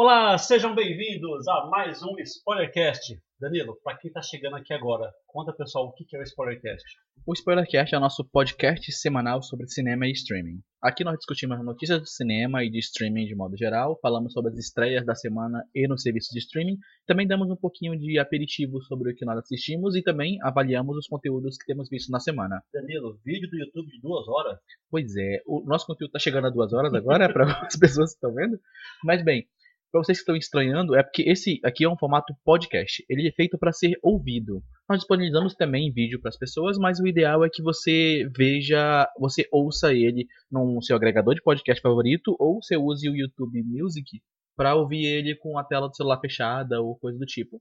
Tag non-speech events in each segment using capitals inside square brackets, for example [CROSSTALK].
Olá, sejam bem-vindos a mais um Spoilercast. Danilo, para quem está chegando aqui agora, conta pessoal o que é o Spoilercast. O Spoilercast é o nosso podcast semanal sobre cinema e streaming. Aqui nós discutimos notícias do cinema e de streaming de modo geral, falamos sobre as estreias da semana e no serviço de streaming, também damos um pouquinho de aperitivo sobre o que nós assistimos e também avaliamos os conteúdos que temos visto na semana. Danilo, vídeo do YouTube de duas horas? Pois é, o nosso conteúdo está chegando a duas horas agora, [LAUGHS] para as pessoas que estão vendo. Mas bem, para vocês que estão estranhando, é porque esse aqui é um formato podcast. Ele é feito para ser ouvido. Nós disponibilizamos também vídeo para as pessoas, mas o ideal é que você veja, você ouça ele no seu agregador de podcast favorito ou você use o YouTube Music para ouvir ele com a tela do celular fechada ou coisa do tipo.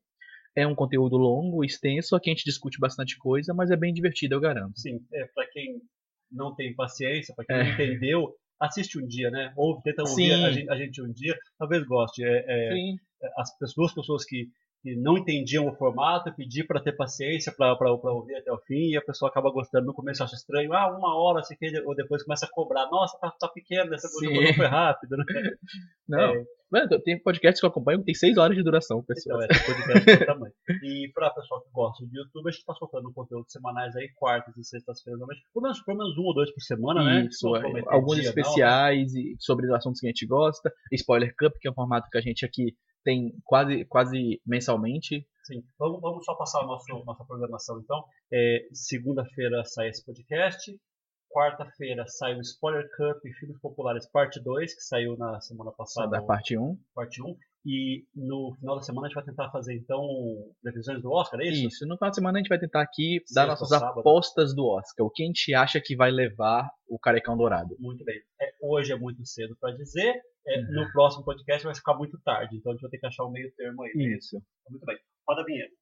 É um conteúdo longo, extenso, aqui a gente discute bastante coisa, mas é bem divertido, eu garanto. Sim, é, para quem não tem paciência, para quem é. não entendeu, assiste um dia, né? Ou tenta ouvir a gente, a gente, um dia, talvez goste. É, é, as duas pessoas que, que não entendiam o formato, pedir para ter paciência para ouvir até o fim, e a pessoa acaba gostando. No começo acha estranho, ah, uma hora, assim, ou depois começa a cobrar, nossa, tá, tá pequeno, essa coisa foi rápido, né? [LAUGHS] Não. É, Mano, tem podcasts que eu acompanho que tem 6 horas de duração, pessoal. Então, é, podcast tamanho. [LAUGHS] E pra pessoal que gosta de YouTube, a gente tá soltando conteúdos semanais aí, quartas e sextas-feiras, pelo menos, pelo menos um ou dois por semana, né? Isso, é, alguns especiais não, né? sobre assuntos que a gente gosta. Spoiler Cup, que é um formato que a gente aqui tem quase, quase mensalmente. Sim, vamos, vamos só passar a nossa, nossa programação então. É, Segunda-feira sai esse podcast quarta-feira sai o Spoiler Cup Filmes Populares Parte 2, que saiu na semana passada. Da parte 1. Parte 1. E no final da semana a gente vai tentar fazer, então, previsões do Oscar, é isso? Isso. No final da semana a gente vai tentar aqui Sexta, dar nossas sábado. apostas do Oscar. O que a gente acha que vai levar o Carecão Dourado. Muito bem. É, hoje é muito cedo para dizer. É, uhum. No próximo podcast vai ficar muito tarde. Então a gente vai ter que achar o meio termo aí. Isso. Muito bem. Roda a vinheta.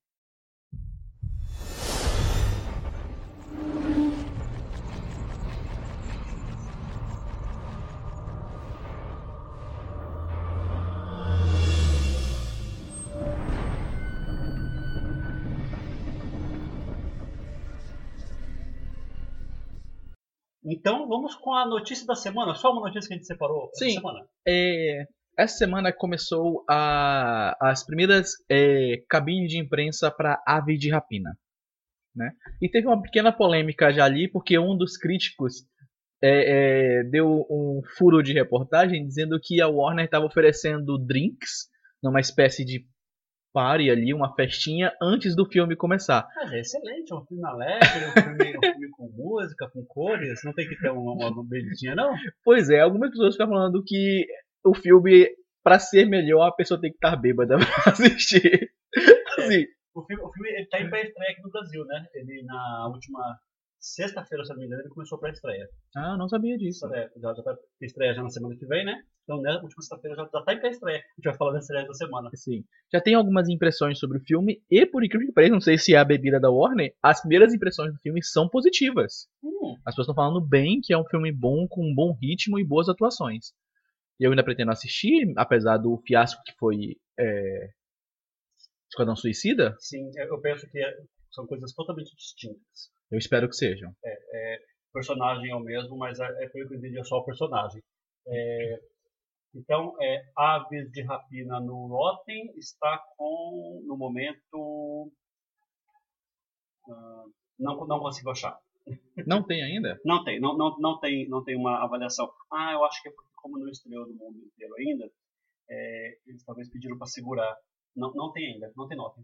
Então vamos com a notícia da semana. Só uma notícia que a gente separou Sim. semana. É, essa semana começou a, as primeiras é, cabines de imprensa para Ave de Rapina. Né? E teve uma pequena polêmica já ali, porque um dos críticos é, é, deu um furo de reportagem dizendo que a Warner estava oferecendo drinks numa espécie de party ali, uma festinha antes do filme começar. Mas é excelente, é um filme alegre, um filme, um filme com música, com cores, não tem que ter uma, uma bebidinha, não? Pois é, algumas pessoas ficam falando que o filme, para ser melhor, a pessoa tem que estar bêbada [LAUGHS] pra assistir. Assim, é, o filme, o filme ele tá em pré-estreia aqui no Brasil, né? Ele na última sexta-feira, se não me engano, ele começou para estreia. Ah, não sabia disso. É, já, já tá estreia já na semana que vem, né? Então, na última sexta-feira já, já tá em pré-estreia. A gente vai falar da estreia da semana. Sim. Já tem algumas impressões sobre o filme, e por incrível que pareça, não sei se é a bebida da Warner, as primeiras impressões do filme são positivas. Hum. As pessoas estão falando bem que é um filme bom, com um bom ritmo e boas atuações. E eu ainda pretendo assistir, apesar do fiasco que foi é... Esquadrão Suicida. Sim, eu penso que é, são coisas totalmente distintas. Eu espero que sejam. É, é, personagem é o mesmo, mas é, é pelo que eu entendi, é só o personagem. É, então, é, Aves de Rapina no Rotten está com, no momento, uh, não, não consigo achar. Não tem ainda? não tem, não, não, não tem, não tem uma avaliação. Ah, eu acho que é porque como não estreou no mundo inteiro ainda, é, eles talvez pediram para segurar. Não, não tem ainda, não tem nota.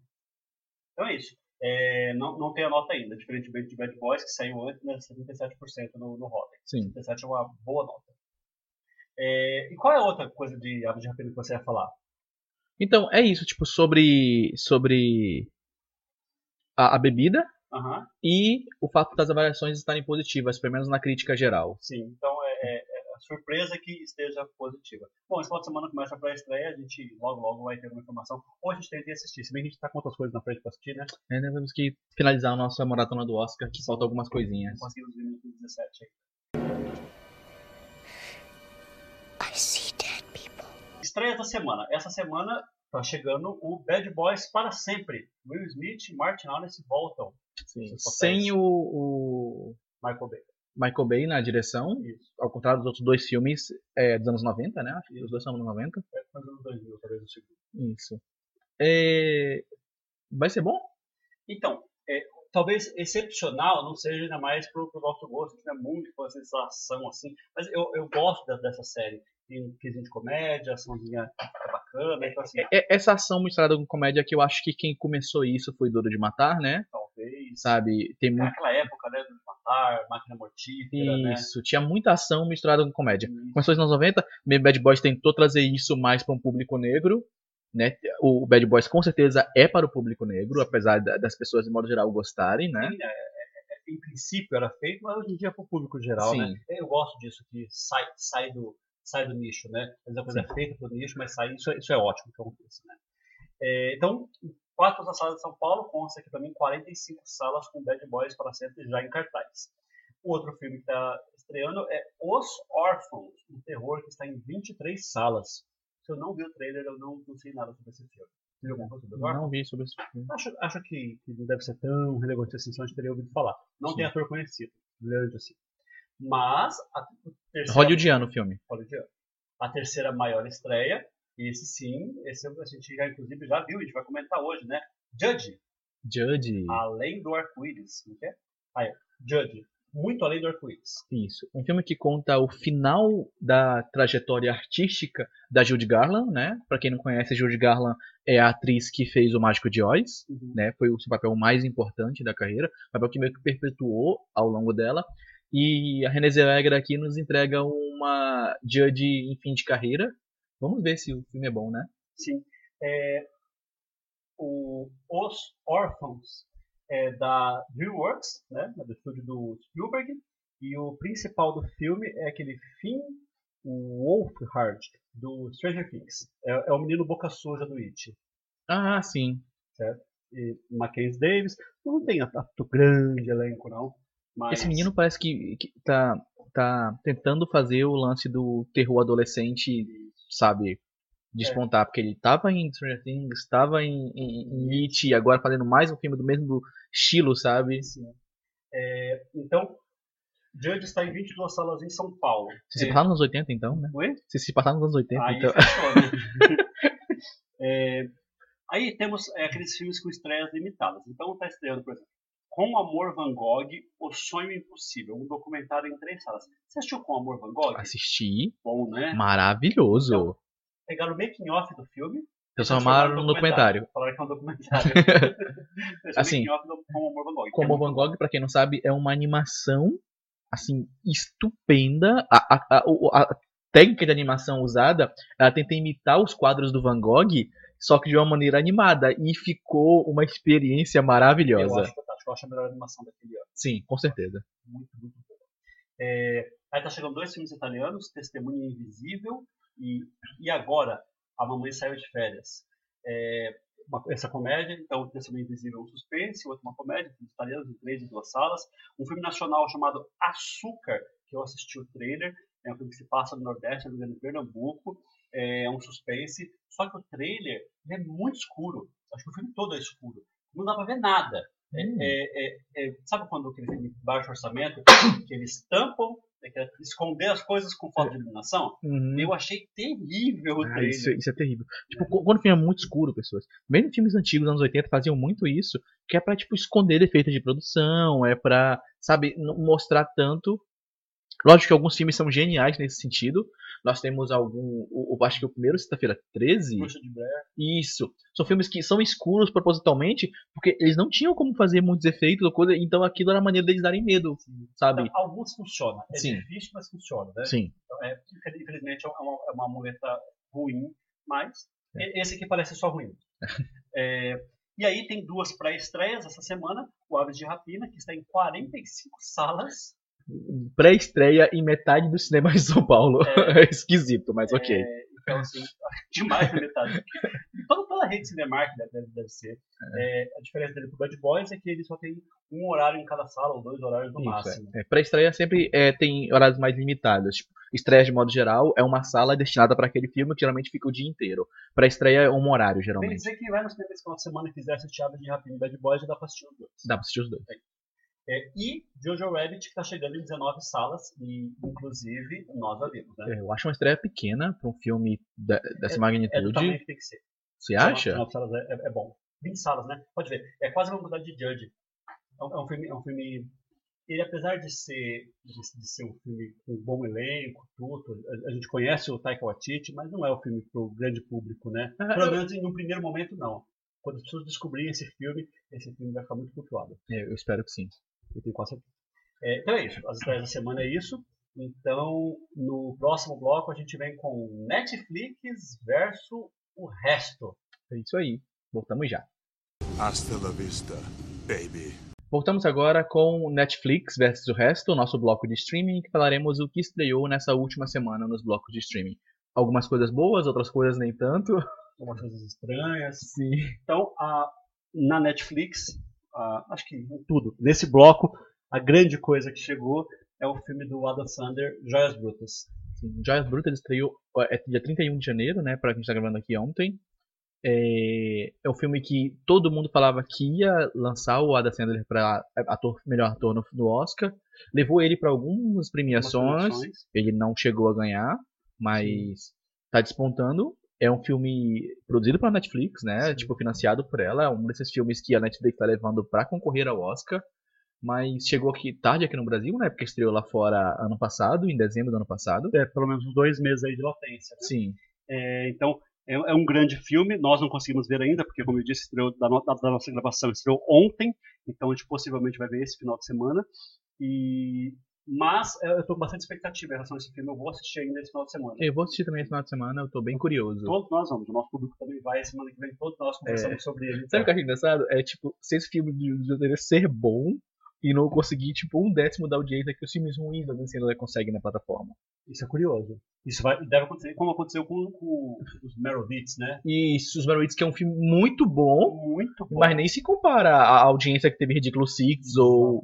Então é isso é, não, não tem a nota ainda, diferentemente de Bad Boys, que saiu antes, né, 77% no, no Rotten. Sim. 77% é uma boa nota. É, e qual é a outra coisa de Aves de Rapina que você ia falar? Então, é isso, tipo, sobre, sobre a, a bebida uhum. e o fato das avaliações estarem positivas, pelo menos na crítica geral. Sim, então é, é surpresa que esteja positiva. Bom, esse final de semana começa a pré-estreia, a gente logo logo vai ter uma informação. Ou a gente tem que assistir, se bem que a gente tá com outras coisas na frente pra assistir, né? É, né, temos que finalizar a nossa maratona do Oscar, que falta algumas coisinhas. Conseguimos ver no 17 aí. I see dead people. Estreia da semana. Essa semana tá chegando o Bad Boys para sempre. Will Smith e Martin Lawrence voltam. Sim, sem o, o... Michael Bay. Michael Bay na direção, Isso. ao contrário dos outros dois filmes é, dos anos 90, né? Acho que os dois são anos 90. É, dos anos 2000, talvez o segundo. Isso. É... Vai ser bom? Então, é, talvez excepcional não seja ainda mais pro, pro nosso gosto, que não é muito com sensação assim, mas eu, eu gosto dessa série. Tem um quesinho de comédia, açãozinha é bacana, então assim... É, essa ação misturada com comédia que eu acho que quem começou isso foi Duro de Matar, né? Sabe, tem muito... Naquela época, né, de Matar, Máquina Mortífera, né? Isso, né? tinha muita ação misturada com comédia. Isso. Começou nos anos 90, Bad Boys tentou trazer isso mais para um público negro, né? O Bad Boys com certeza é para o público negro, apesar das pessoas de modo geral gostarem, né? Sim, é, é, é, em princípio era feito, mas hoje em dia é para o público geral, né? Sim. né? Eu gosto disso que sai, sai do sai do nicho, né? Vezes a coisa Sim. é feita para o nicho, mas sai, isso, é, isso é ótimo que acontece, né? É, então, quatro da sala de São Paulo consta aqui mim 45 salas com Bad Boys para sempre já em cartaz. O outro filme que está estreando é Os Órfãos, um terror que está em 23 salas. Se eu não vi o trailer, eu não, não sei nada sobre esse filme. Você viu alguma coisa sobre Não vi sobre esse filme. Acho, acho que, que não deve ser tão relevante assim, se a gente teria ouvido falar. Não Sim. tem ator conhecido, grande assim. Mas. A terceira, Hollywoodiano o filme. Hollywoodiano. A terceira maior estreia. Esse sim, esse a gente já inclusive já viu, a gente vai comentar hoje, né? Judge. Judge. Além do arco-íris. Não é? Aí, Judge muito além do arco-íris. Isso. Um filme que conta o final da trajetória artística da Judy Garland, né? Para quem não conhece, Judy Garland é a atriz que fez o Mágico de Oz, uhum. né? Foi o seu papel mais importante da carreira, papel que meio que perpetuou ao longo dela. E a Renée Zellweger aqui nos entrega uma Judy em fim de carreira. Vamos ver se o filme é bom, né? Sim. É, o, Os Órfãos é da DreamWorks, né, do estúdio do Spielberg, e o principal do filme é aquele Finn Wolfhard, do Stranger Things. É, é o menino boca suja do It. Ah, sim. Certo? E Mackenzie Davis. Não tem tanto grande elenco, não. Mas... Esse menino parece que, que tá, tá tentando fazer o lance do terror adolescente, sabe? Despontar, é. porque ele tava em Stranger Things, estava em, em, em It, e agora fazendo mais um filme do mesmo estilo, sabe? Sim. É, então, Judge está em 22 salas em São Paulo. Se se é. passar nos anos 80, então, né? Oi? Se se passar nos anos 80, aí então. Né? [LAUGHS] é, aí temos é, aqueles filmes com estreias limitadas. Então está estreando, por exemplo, Com Amor Van Gogh, O Sonho Impossível, um documentário em três salas. Você assistiu Com Amor Van Gogh? Assisti. Bom, né? Maravilhoso. Então, pegaram o making off do filme, Transformaram no documentário. Falaram que é um documentário. [LAUGHS] assim, como Van Gogh, pra quem não sabe, é uma animação assim estupenda. A, a, a, a, técnica de animação usada, ela tenta imitar os quadros do Van Gogh, só que de uma maneira animada. E ficou uma experiência maravilhosa. Eu acho eu acho a melhor animação daquele ano. Sim, com certeza. Muito, muito boa. É, aí tá chegando dois filmes italianos, Testemunha Invisível e, e agora a Mamãe Saiu de Férias. É, uma, essa comédia, então, Testemunho Invisível é um suspense, outra uma comédia, filmes italianos, em três e duas salas. Um filme nacional chamado Açúcar, que eu assisti o trailer, é um filme que se passa no Nordeste, no Pernambuco, é um suspense, só que o trailer é muito escuro. Acho que o filme todo é escuro. Não dá pra ver nada. É, hum. é, é, é, sabe quando aquele filme de baixo orçamento, [COUGHS] que eles tampam é esconder as coisas com falta de iluminação. Uhum. Eu achei terrível o ah, isso, isso, é terrível. Tipo, é. quando o filme é muito escuro, pessoas. Mesmo filmes antigos, anos 80, faziam muito isso, que é pra, tipo, esconder defeitos de produção, é pra, sabe, mostrar tanto. Lógico que alguns filmes são geniais nesse sentido, nós temos algum. O, o, acho que o primeiro, sexta-feira 13. Isso. São filmes que são escuros propositalmente, porque eles não tinham como fazer muitos efeitos ou coisa, então aquilo era a maneira deles darem medo, Sim. sabe? Então, alguns funcionam. É Sim. difícil, mas funciona, né? Sim. Então, é, infelizmente é uma, é uma muleta ruim, mas é. esse aqui parece só ruim. [LAUGHS] é, e aí tem duas pré-estreias essa semana, o Aves de Rapina, que está em 45 salas pré-estreia em metade do cinema de São Paulo. É, [LAUGHS] é esquisito, mas é, ok. Então, assim, [LAUGHS] demais na metade. Toda, toda a rede Cinemark deve, deve ser. É. é. a diferença dele pro Bad Boys é que ele só tem um horário em cada sala, ou dois horários no Isso, máximo. É. Pré-estreia sempre tem horários mais limitados. Tipo, estreia de modo geral é uma sala destinada para aquele filme que geralmente fica o dia inteiro. Pré-estreia é um horário, geralmente. Bem dizer que vai no cinema esse final de semana e quiser assistir Aves de Rapina e Bad Boys, dá pra assistir os dois. Dá pra assistir os dois. É, e Jojo Rabbit, que está chegando em 19 salas, e inclusive nós a vimos. Né? É, eu acho uma estreia pequena para um filme de, dessa é, magnitude. É do tamanho que tem que ser. Você acha? 19 salas é, é, é, bom. 20 salas, né? Pode ver. É quase uma quantidade de Judge. É um, é um, filme, é um filme. Ele, apesar de ser, de, ser um filme com um bom elenco, tudo, a, gente conhece o Taika Waititi, mas não é o filme para o grande público, né? Ah, Pelo menos no primeiro momento, não quando as pessoas descobrirem esse filme, esse filme vai ficar muito cultuado. É, eu espero que sim. Eu tenho quase certeza. É, então é isso. As estreias da semana é isso. Então, no próximo bloco, a gente vem com Netflix versus o resto. É isso aí. Voltamos já. Hasta la vista, baby. Voltamos agora com Netflix versus o resto, o nosso bloco de streaming, que falaremos o que estreou nessa última semana nos blocos de streaming. Algumas coisas boas, outras coisas nem tanto. algumas coisas estranhas. Sim. Então, a, na Netflix, a, acho que tudo. Nesse bloco, a grande coisa que chegou é o filme do Adam Sandler, Joias Brutas. Sim, Joias Brutas estreou é dia 31 de janeiro, né, para quem está gravando aqui ontem. É, é um filme que todo mundo falava que ia lançar o Adam Sandler para ator, melhor ator no, no Oscar. Levou ele para algumas premiações. Ele não chegou a ganhar, mas está despontando. É um filme produzido pela Netflix, né? Tipo, financiado por ela. É um desses filmes que a Netflix tá levando para concorrer ao Oscar. Mas chegou aqui tarde aqui no Brasil, né? Porque estreou lá fora ano passado, em dezembro do ano passado. É, pelo menos dois meses aí de latência. Né? Sim. É, então, é, é, um grande filme. Nós não conseguimos ver ainda, porque, como eu disse, estreou da, no, da, da nossa gravação, estreou ontem. Então, a gente possivelmente vai ver esse final de semana. E mas é, eu estou com bastante expectativa em relação a esse filme. Eu vou assistir ainda esse final de semana. Eu vou assistir também esse final de semana, eu estou bem curioso. Todos nós vamos, o nosso público também vai. Semana que vem todos nós conversamos é. sobre ele. Sabe o que eu acho engraçado? É tipo, se esse filme de ser bom e não conseguir tipo um décimo da audiência que os filmes ruins da DC conseguem na plataforma. Isso é curioso. Isso vai, deve acontecer como aconteceu com, com os Merovitz, né? Isso, os Merovitz que é um filme muito bom, muito bom. mas nem se compara à audiência que teve Ridículo Six ou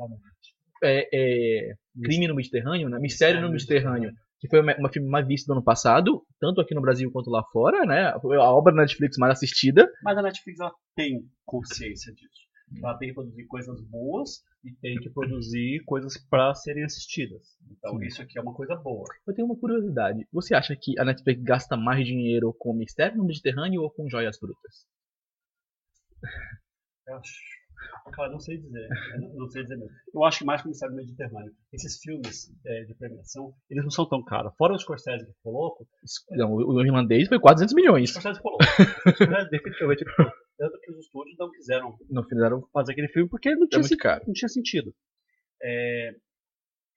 é, é, Crime no Mediterrâneo, né? Mistério no Mediterrâneo, que foi uma, filme mais visto do ano passado, tanto aqui no Brasil quanto lá fora, né? A obra da Netflix mais assistida. Mas a Netflix ela tem consciência disso. Ela tem que produzir coisas boas e tem que produzir coisas para serem assistidas. Então Sim. isso aqui é uma coisa boa. Eu tenho uma curiosidade. Você acha que a Netflix gasta mais dinheiro com Mistério no Mediterrâneo ou com Joias Brutas? Eu acho Cara, não sei dizer. Não, não, sei dizer mesmo. Eu acho que mais que o Mistério Mediterrâneo. Esses filmes é, de premiação, eles não são tão caros. Fora o Scorsese que ficou louco. Não, o irlandês foi 400 milhões. O Scorsese ficou louco. O Scorsese definitivamente ficou Tanto que os estúdios não quiseram não fizeram fazer aquele filme porque não tinha, é não tinha sentido. É,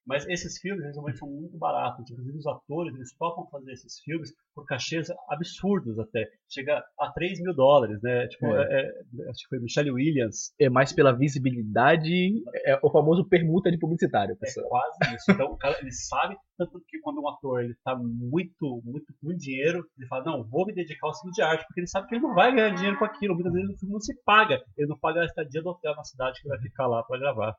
mas esses filmes, realmente são muito baratos. Inclusive, os atores, eles topam fazer esses filmes por cachês absurdos até. Chega a 3 mil dólares, né? Tipo, é. É, é, acho que foi Michelle Williams. É mais pela visibilidade, é o famoso permuta de publicitário. Pessoal. É quase isso. Então, o cara, ele sabe, tanto que quando um ator ele tá muito, muito com dinheiro, ele fala, não, vou me dedicar ao filme de arte, porque ele sabe que ele não vai ganhar dinheiro com aquilo. Muitas vezes o filme não se paga. Ele não paga a estadia do hotel na cidade que ele vai ficar lá para gravar.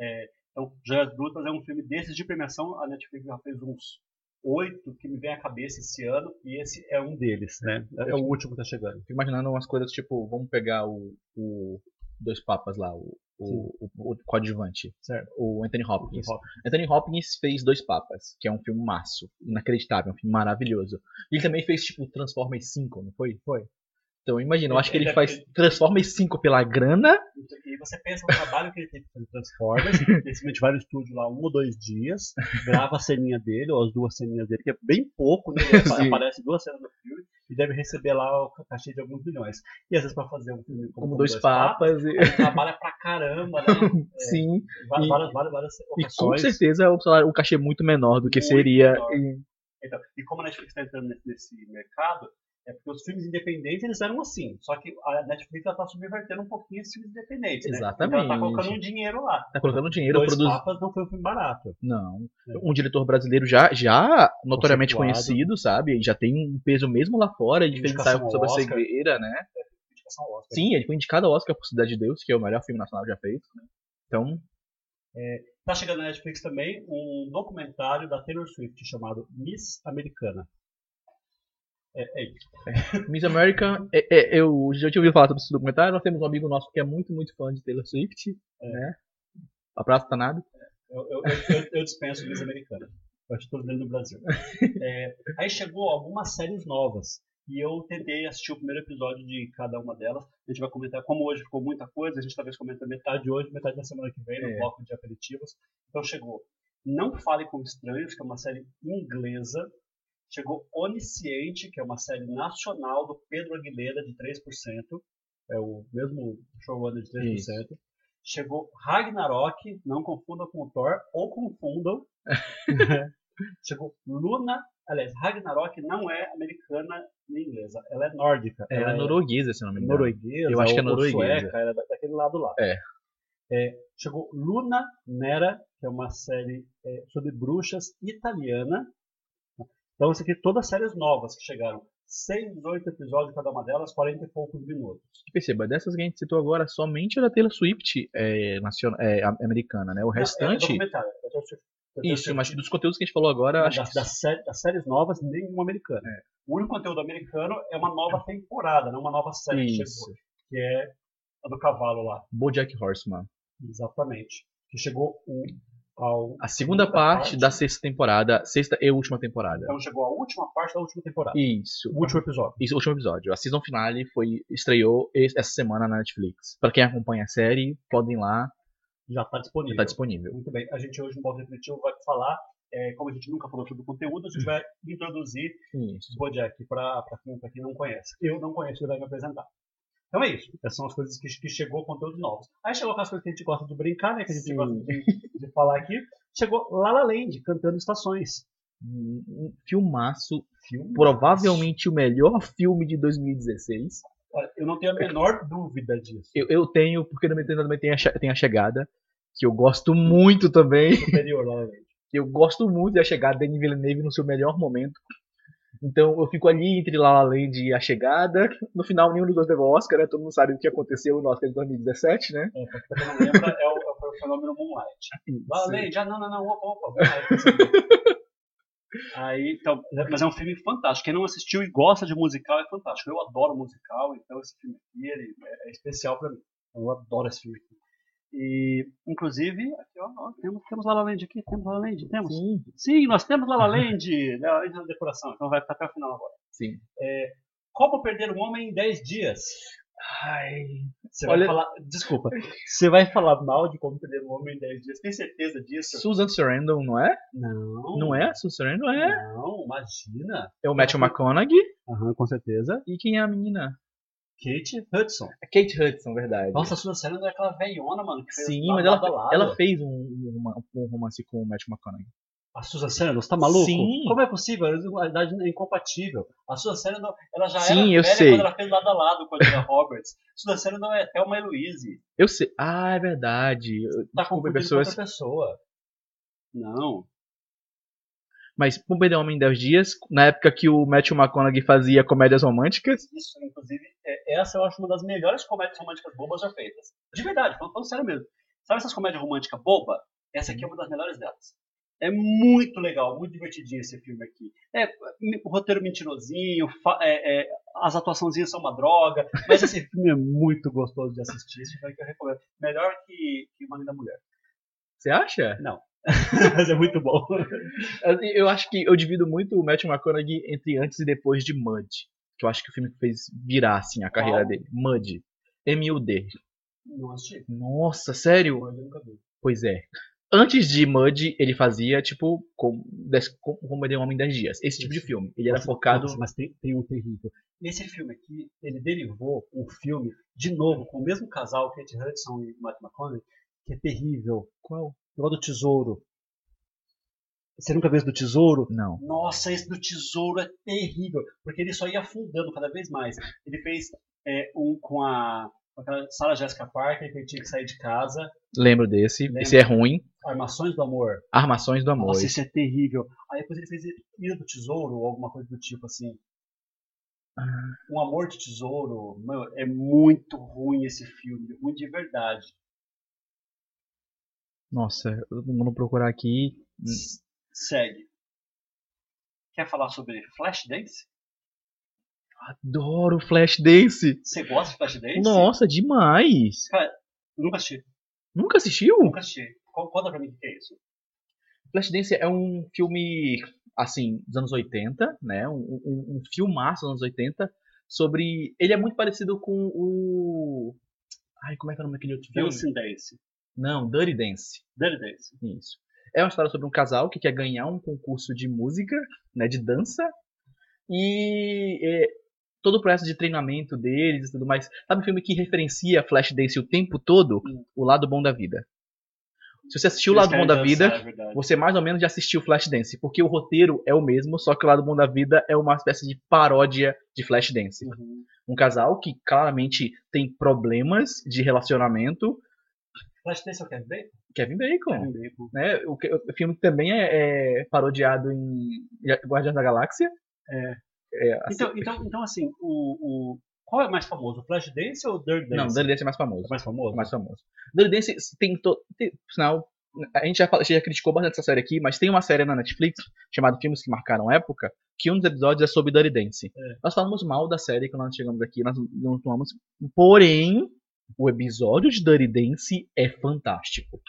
É, então, Joias Brutas é um filme desses de premiação. A Netflix já fez uns oito que me vem à cabeça esse ano e esse é um deles, né? É o último que tá chegando. Fico imaginando umas coisas tipo, vamos pegar o, o Dois Papas lá, o, o, o, o, coadjuvante, certo. o Anthony Hopkins. Anthony Hopkins fez Dois Papas, que é um filme maço, inacreditável, um filme maravilhoso. Ele também fez tipo Transformers 5, não foi? Foi. Então imagina, eu acho que ele faz Transformers 5 pela grana. E você pensa no trabalho que ele tem fazer Transformers, [LAUGHS] ele simplesmente vai no estúdio lá um ou dois dias, grava a ceninha dele, ou as duas ceninhas dele, que é bem pouco, né? [LAUGHS] aparece duas cenas no filme, e deve receber lá o cachê de alguns milhões. E às vezes para fazer um filme como, como Dois, dois Papas, papas e... ele trabalha pra caramba, né? [LAUGHS] Sim. É, várias, várias, várias, e com certeza o, salário, o cachê é muito menor do que muito seria. Então, e como a Netflix está entrando nesse mercado, é porque os filmes independentes eles eram assim. Só que a Netflix está subvertendo um pouquinho esses filmes independentes. Exatamente. Né? Então ela tá colocando um dinheiro lá. Tá colocando dinheiro. Dois produz... Papas não foi um filme barato. Não. É. Um diretor brasileiro já, já notoriamente conhecido, sabe? Já tem um peso mesmo lá fora. Ele fez ensaio sobre a cegueira, né? É, Sim, ele foi indicado ao Oscar por Cidade de Deus, que é o melhor filme nacional já feito. Né? Então. É, tá chegando na Netflix também um documentário da Taylor Swift chamado Miss Americana. É, é isso. É. [LAUGHS] Miss America, é, é, eu já tinha ouvido falar sobre esse documentário. Nós temos um amigo nosso que é muito, muito fã de Taylor Swift, é. né? A praça tá nada? Eu, eu, eu, eu dispenso Miss Americana. Eu acho tudo dentro do Brasil. [LAUGHS] É, aí chegou algumas séries novas. E eu tentei assistir o primeiro episódio de cada uma delas. A gente vai comentar, como hoje ficou muita coisa, a gente talvez comenta metade hoje, metade da semana que vem, no é. bloco de aperitivos. Então chegou Não Fale com Estranhos, que é uma série inglesa. Chegou Onisciente, que é uma série nacional do Pedro Aguilera, de 3%. É o mesmo showrunner de 3%. Isso. Chegou Ragnarok, não confundam com o Thor, ou confundam. [LAUGHS] Chegou Luna, aliás, Ragnarok não é americana nem inglesa, ela é nórdica. É, ela é norueguesa, se não me engano. Norueguesa, eu acho que é norueguesa. Sueca, era daquele lado lá. É. é. Chegou Luna Nera, que é uma série é, sobre bruxas italiana. Então, isso aqui, todas séries novas que chegaram. 6, 8 episódios cada uma delas, 40 e poucos minutos. Perceba, dessas que a gente citou agora, somente a da Taylor Swift é, é americana, né? O restante. Não, é, é Isso, mas dos conteúdos que a gente falou agora. acho das, que... das, séries, das séries novas, nenhuma americana. É. O único conteúdo americano é uma nova temporada, não uma nova série Isso. que chegou. Que é a do cavalo lá. Bojack Horseman. Exatamente. Que chegou um ao a segunda parte, parte, da sexta temporada, sexta e última temporada. Então chegou a última parte da última temporada. Isso. O último episódio. Isso, o último episódio. A season finale foi estreou essa semana na Netflix. Para quem acompanha a série, podem ir lá. Já está disponível. Já tá disponível. Muito bem. A gente hoje no Balde Definitivo vai falar, é, como a gente nunca falou sobre o conteúdo, a gente vai introduzir Isso. o Bojack para quem, quem não conhece. Eu não conheço, ele vai me apresentar. Então é isso. Essas são as coisas que, que chegou conteúdos novos. Aí chegou aquelas coisas que a gente gosta de brincar, né? Que a gente Sim. gosta de, de, falar aqui. Chegou La La Land, cantando estações. Um filmaço. Filmaço. Provavelmente o melhor filme de 2016. Eu não tenho a menor dúvida disso. Eu, eu tenho, porque também tem a, tem a Chegada, que eu gosto muito também. Superior, La La Land. Eu gosto muito da chegada de Denis Villeneuve no seu melhor momento. Então eu fico ali entre La La Land e A Chegada. No final, nenhum dos dois levou Oscar, né? Todo mundo sabe o que aconteceu no Oscar de 2017, né? É, pra quem não lembra, é o, é o fenômeno Moonlight. La La Land, ah, não, não, não, opa, opa. Aí, então, mas é um filme fantástico. Quem não assistiu e gosta de musical é fantástico. Eu adoro musical, então esse filme aqui ele é especial para mim. Eu adoro esse filme aqui. E, inclusive, aqui, ó, ó, temos, temos La La Land aqui, temos La La Land, temos? Sim. Sim, nós temos La La Land, La La Land na decoração, então vai ficar até o final agora. Sim. É, como perder um homem em 10 dias? Ai, você olha... vai falar, desculpa, você vai falar mal de como perder um homem em 10 dias, tem certeza disso? Susan Sarandon, não é? Não. Não é? Susan Sarandon é? Não, imagina. É o Matthew McConaughey. Aham, uhum, com certeza. E quem é a menina? Kate Hudson. Kate Hudson, verdade. Nossa, a Susan Sarandon é aquela velhona, mano. Que fez Sim, mas ela, ela fez um, um, um, romance com o Matt McConaughey. A Susan Sarandon, você tá maluco? Sim. Como é possível? A idade é incompatível. A Susan Sarandon, ela já Sim, era velha sei. quando ela fez lado a lado com a Julia Roberts. Susan Sarandon é Thelma Eloise. Eu sei. Ah, é verdade. Tá com pessoas... outra pessoa. Não. Mas Como Perder um Homem em 10 Dias, na época que o Matthew McConaughey fazia comédias românticas. Isso, inclusive, é, essa eu acho uma das melhores comédias românticas bobas já feitas. De verdade, falando, sério mesmo. Sabe essas comédias românticas boba? Essa aqui é uma das melhores delas. É muito legal, muito divertidinho esse filme aqui. É, o roteiro mentirosinho, é, é, as atuaçõezinhas são uma droga, mas esse filme é muito gostoso de assistir. Isso é que eu recomendo. Melhor que, que Uma Linda Mulher. Você acha? Não. [LAUGHS] Mas é muito bom. Eu acho que eu divido muito o Matthew McConaughey entre antes e depois de Mud. Que eu acho que o filme fez virar assim a carreira dele. Mud. M-U-D. Nossa, sério? Pois é. Antes de Mud, ele fazia, tipo, como, como ele é um homem 10 dias. Esse tipo de filme. Ele era mas, focado. Nossa, mas tem, tem um terrível. Esse filme aqui, ele derivou um filme, de novo, com o mesmo casal, Kate Hudson e Matt McConaughey, que é terrível. Qual? Negócio do tesouro. Você nunca viu esse do tesouro? Não. Nossa, esse do tesouro é terrível. Porque ele só ia afundando cada vez mais. Ele fez é, um com a, com a Sarah Jessica Parker, que ele tinha que sair de casa. Lembro desse. Lembra? Esse é ruim. Armações do Amor. Armações do Amor. Nossa, esse é terrível. Aí depois ele fez Ilha do Tesouro, ou alguma coisa do tipo assim. Ah. Um Amor de Tesouro. Mano, é muito ruim esse filme. Muito de verdade. Nossa, vamos procurar aqui. Segue. Quer falar sobre Flashdance? Adoro Flashdance. Você gosta de Flashdance? Nossa, demais. Cara, nunca assisti. Nunca assistiu? Nunca assisti. Conta pra mim o que é isso. Flashdance é um filme, assim, dos anos 80, né? Um, um, um filmaço dos anos 80 sobre... Ele é muito parecido com o... Ai, como é que é o nome daquele outro filme? Dancing Dance. Não, Dirty Dance. Dirty Dance. Isso. É uma história sobre um casal que quer ganhar um concurso de música, né, de dança, e é, todo o processo de treinamento deles e tudo mais. Sabe um filme que referencia Flashdance o tempo todo? Hum. O Lado Bom da Vida. Se você assistiu o Lado Bom da Vida, é você mais ou menos já assistiu Flashdance, porque o roteiro é o mesmo, só que o Lado Bom da Vida é uma espécie de paródia de Flashdance. Uhum. Um casal que claramente tem problemas de relacionamento. Flashdance é o Kevin Bacon? Kevin Bacon. Kevin Bacon. né? O, que- o filme também é, é parodiado em Guardiões da Galáxia. É. É, assim- Então, então, então, assim, o, o, qual é mais famoso? O Flashdance ou o Dirty Dance? não, Dirty Dance é mais famoso. É mais famoso? É mais famoso. Dirty Dance tem, to, tem sinal, a gente já, fala- já criticou bastante essa série aqui, mas tem uma série na Netflix chamada Filmes que Marcaram Época, que um dos episódios é sobre Dirty Dance. É. Nós falamos mal da série quando nós chegamos aqui, nós não tomamos. Porém, o episódio de Dirty Dance é fantástico.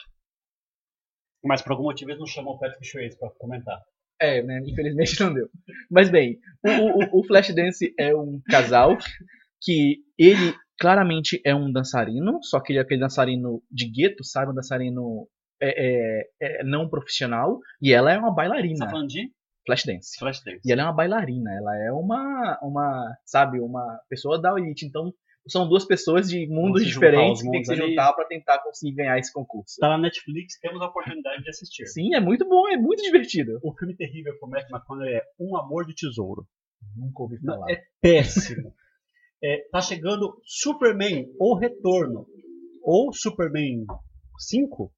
Mas por algum motivo eles não chamam o Patrick Swayze pra comentar. É, né? Infelizmente não deu. Mas bem, o, o, o Flashdance é um casal que ele claramente é um dançarino, só que ele é aquele dançarino de gueto, sabe? Um dançarino é, é, é não profissional, e ela é uma Você bailarina. tá falando de Flashdance. Flashdance. E ela é uma bailarina, ela é uma, uma, sabe, uma pessoa da elite. Então, são duas pessoas de mundos diferentes que tem que se juntar pra tentar conseguir ganhar esse concurso. Tá na Netflix, temos a oportunidade de assistir. Sim, é muito bom, é muito divertido. O filme terrível com o Matthew McConaughey é Um Amor de Tesouro. Nunca ouvi Não, falar. é péssimo. É, tá chegando Superman, ou Retorno, ou Superman 5,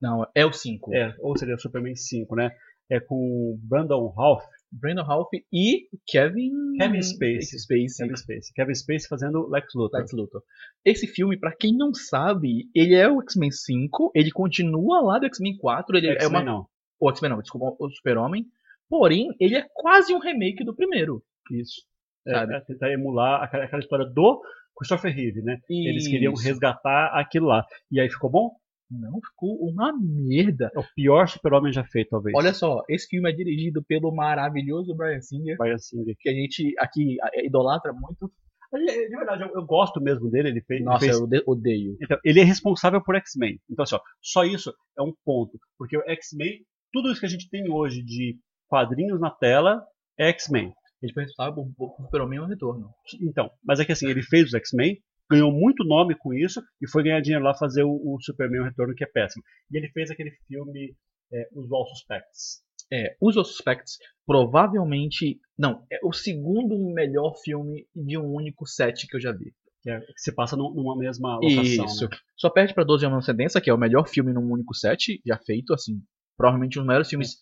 Não, é o 5. é, ou seria Superman 5, né? É com Brandon Routh, Brandon Ralph e Kevin Kevin Spacey. Spacey. Kevin Spacey. Kevin Spacey fazendo Lex Luthor. Lex Luthor. Esse filme, pra quem não sabe, ele é o X-Men 5, ele continua lá do X-Men 4, ele é uma não. o X-Men não, desculpa, o Super-Homem. Porém, ele é quase um remake do primeiro. Isso. É, Sabe? é tentar emular aquela, aquela história do Christopher Reeve, né? Eles queriam Isso. resgatar aquilo lá. E aí ficou bom? Não, ficou uma merda. É o pior super-homem já feito, talvez. Olha só, esse filme é dirigido pelo maravilhoso Brian Singer, Vai assim. que a gente aqui é, idolatra muito. De verdade, eu, eu gosto mesmo dele. Ele fez. Nossa, ele, fez eu de- odeio. então, ele é responsável por X-Men. Então, assim, ó, só isso é um ponto. Porque o X-Men, tudo isso que a gente tem hoje de quadrinhos na tela é X-Men. Ele foi responsável por, por, por Super-Homem no Retorno. Então, mas é que assim, ele fez os X-Men, ganhou muito nome com isso e foi ganhar dinheiro lá fazer o, o Superman o Retorno, que é péssimo. E ele fez aquele filme é, Os All Suspects. É, Os Suspects provavelmente. Não, é o segundo melhor filme de um único set que eu já vi. Que, é, que se passa num- numa mesma locação. Isso. Né? Só perde pra 12 anos de Ascendência, que é o melhor filme num único set já feito, assim. Provavelmente um dos melhores filmes.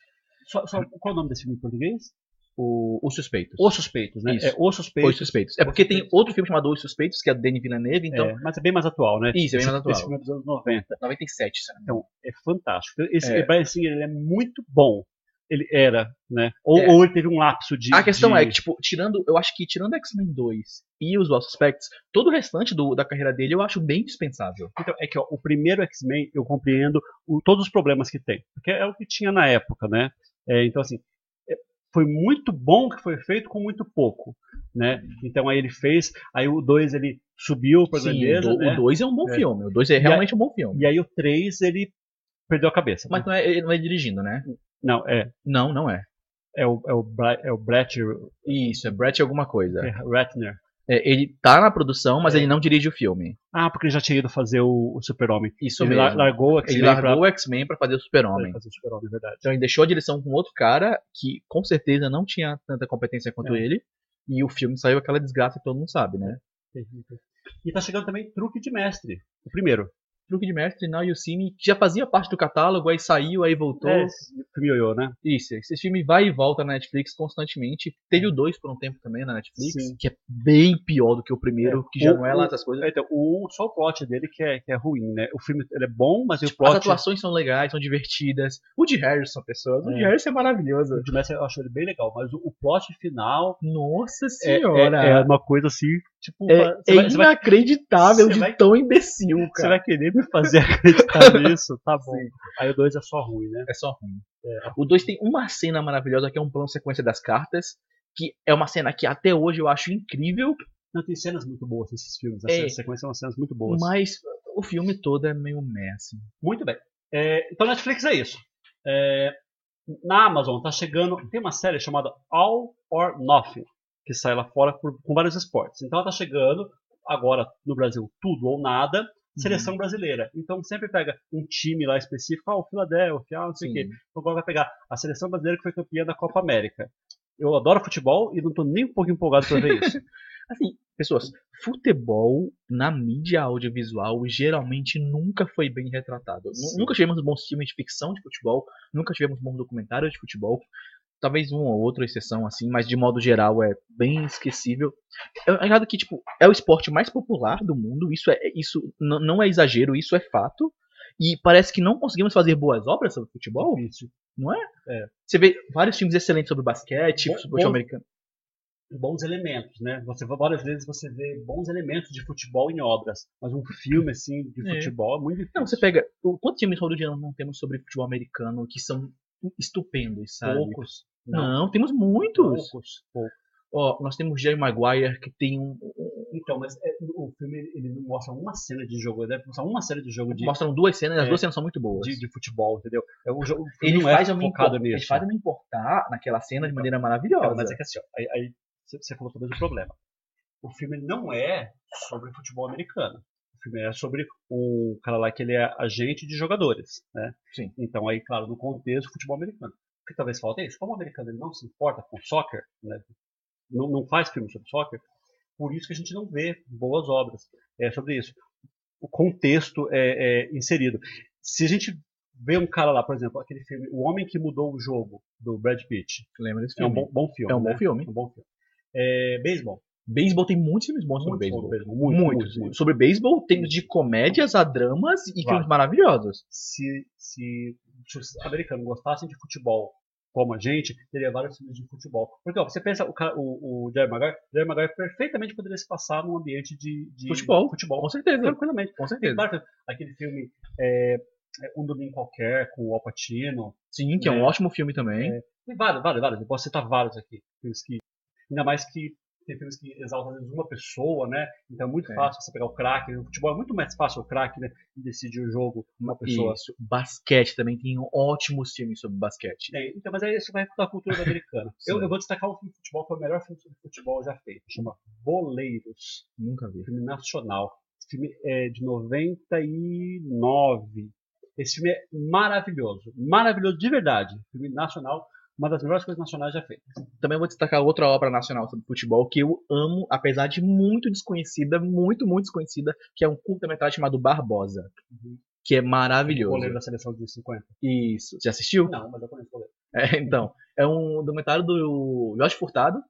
Só, só- qual é o nome desse filme em português? O, Os Suspeitos. Os Suspeitos, né? Isso. É Os Suspeitos. Os Suspeitos. É porque tem outro filme chamado Os Suspeitos, que é do Denis Villeneuve, então. É, mas é bem mais atual, né? Isso, é bem mais atual. Esse filme é dos anos 90. 97, sabe? Então, é fantástico. Esse É. Brian Singer, ele é muito bom. Ele era, né? Ou, É. ou ele teve um lapso de. A questão de- é que, tipo, tirando. Eu acho que tirando X-Men 2 e os Os Suspects, todo o restante do- da carreira dele eu acho bem dispensável. Então, é que ó, o primeiro X-Men eu compreendo o- todos os problemas que tem. Porque é o que tinha na época, né? É, então, assim, foi muito bom que foi feito com muito pouco, né? Então aí ele fez, aí o 2 ele subiu para grandeza, o, do- né? o 2 é um bom É. filme. O 2 é realmente um bom filme. E aí o 3 ele perdeu a cabeça. Mas né? não é, ele não é dirigindo, né? Não, é, Não, não é. é o, é o, Bra- é o Brett Isso, é Brett alguma coisa. Ratner. É, ele tá na produção, mas É. ele não dirige o filme. Ah, porque ele já tinha ido fazer o, o Super-Homem. Isso Ele mesmo. lar- largou o ele largou pra, o X-Men pra fazer o Super-Homem. fazer o Super-Homem, é verdade. Então ele deixou a direção com outro cara que com certeza não tinha tanta competência quanto É. ele. E o filme saiu aquela desgraça que todo mundo sabe, né? E tá chegando também Truque de Mestre, o primeiro. Truque de Mestre, Now You See Me, que já fazia parte do catálogo, aí saiu, aí voltou. É, ioiô, né? Isso, esse filme vai e volta na Netflix constantemente. Teve o 2 por um tempo também na Netflix, Sim. que é bem pior do que o primeiro, É, que já o- não é lá essas coisas. Então, o, só o plot dele que é, que é ruim, né? O filme é bom, mas o Tipo, as plot... atuações são legais, são divertidas. O de Harrison, pessoas. O de É. Harrison é maravilhoso. O de Mestre eu acho ele bem legal, mas o, o plot final Nossa é, senhora! é, é uma coisa assim Tipo, é, é vai, inacreditável vai, de vai, tão imbecil, cara. Você vai querer me fazer acreditar [LAUGHS] nisso? Tá bom. Sim. Aí o 2 é só ruim, né? É só ruim. É. O 2 tem uma cena maravilhosa que é um plano sequência das cartas, que é uma cena que até hoje eu acho incrível. Não, tem cenas muito boas nesses filmes. As é, sequências são cenas muito boas. Mas o filme todo é meio meh, assim. Muito bem. É, então Netflix é isso. É, na Amazon tá chegando. Tem uma série chamada All or Nothing que sai lá fora por, com vários esportes. Então ela está chegando agora no Brasil tudo ou nada, seleção uhum. brasileira. Então sempre pega um time lá específico, ah, o Philadelphia, ah, não sei o quê. Então agora vai pegar a seleção brasileira que foi campeã da Copa América. Eu adoro futebol e não estou nem um pouco empolgado para ver isso. [LAUGHS] assim, pessoas, futebol na mídia audiovisual geralmente nunca foi bem retratado. Sim. Nunca tivemos bons filmes de ficção de futebol, nunca tivemos bons documentários de futebol talvez uma ou outra exceção assim, mas de modo geral é bem esquecível. É errado que tipo é o esporte mais popular do mundo, isso é isso não é exagero, isso é fato. E parece que não conseguimos fazer boas obras sobre futebol, isso, não é? é? Você vê vários filmes excelentes sobre basquete, bom, futebol americano. Bons elementos, né? Você várias vezes você vê bons elementos de futebol em obras, mas um filme assim de é. futebol é muito difícil. Não, você pega quantos filmes todo dia não temos sobre futebol americano que são estupendos, sabe? Poucos. Não, não temos muitos. Poucos, poucos. Ó, nós temos Jerry Maguire que tem um. Então, mas é, o filme ele não mostra uma cena de jogo, ele deve mostrar uma cena de jogo de. Mostram duas cenas, é, as duas cenas são muito boas. De, de futebol, entendeu? É, o jogo, ele, faz é focado nisso. Ele faz eu me importar naquela cena de maneira maravilhosa. mas é que assim, ó, aí, aí você falou talvez o problema. O filme não é sobre futebol americano filme é sobre o cara lá que ele é agente de jogadores, né? Sim. Então aí, claro, no contexto futebol americano. O que talvez falte é isso. Como o americano ele não se importa com soccer, né? não, não faz filme sobre soccer, por isso que a gente não vê boas obras é, sobre isso. O contexto é, é inserido. Se a gente vê um cara lá, por exemplo, aquele filme O Homem que Mudou o Jogo, do Brad Pitt. Lembra desse filme? É um bom, bom filme. É um né? bom filme. É um bom filme. É, beisebol. Beisebol tem muitos filmes bons sobre beisebol. Muito, muitos, muitos. Sobre beisebol tem de comédias a dramas e filmes maravilhosos. Se, se, se os americanos gostassem de futebol como a gente, teria vários filmes de futebol. Porque ó, você pensa, o, o, o Jerry Maguire, Jerry Maguire perfeitamente poderia se passar num ambiente de, de futebol. futebol. Com certeza. Tranquilamente. Com certeza. Aquele filme é, é, Um Domingo Qualquer, com o Al Pacino. Sim, que né? é um né? ótimo filme também. É, tem vários, vários, vários. Eu posso citar vários aqui. Filmes que, ainda mais que tem filmes que exaltam às vezes uma pessoa, né? Então é muito é. fácil você pegar o craque. No futebol é muito mais fácil o craque, né? decidir o jogo uma pessoa. Isso. Basquete também tem ótimos filmes sobre basquete. É, então, mas aí isso vai da cultura [LAUGHS] americana. eu, eu, vou destacar um filme de futebol que é o melhor filme sobre futebol já feito. Chama Boleiros. Nunca vi. Filme nacional. Esse filme é de 99. Esse filme é maravilhoso. Maravilhoso de verdade. Filme nacional uma das melhores coisas nacionais já feitas. Também vou destacar outra obra nacional sobre futebol que eu amo, apesar de muito desconhecida, muito, muito desconhecida, que é um curta-metragem chamado Barbosa. Uhum. Que é maravilhoso. O goleiro da seleção de 50. Isso. Já assistiu? Não, mas eu conheço o goleiro. É, então. É um documentário do Jorge Furtado.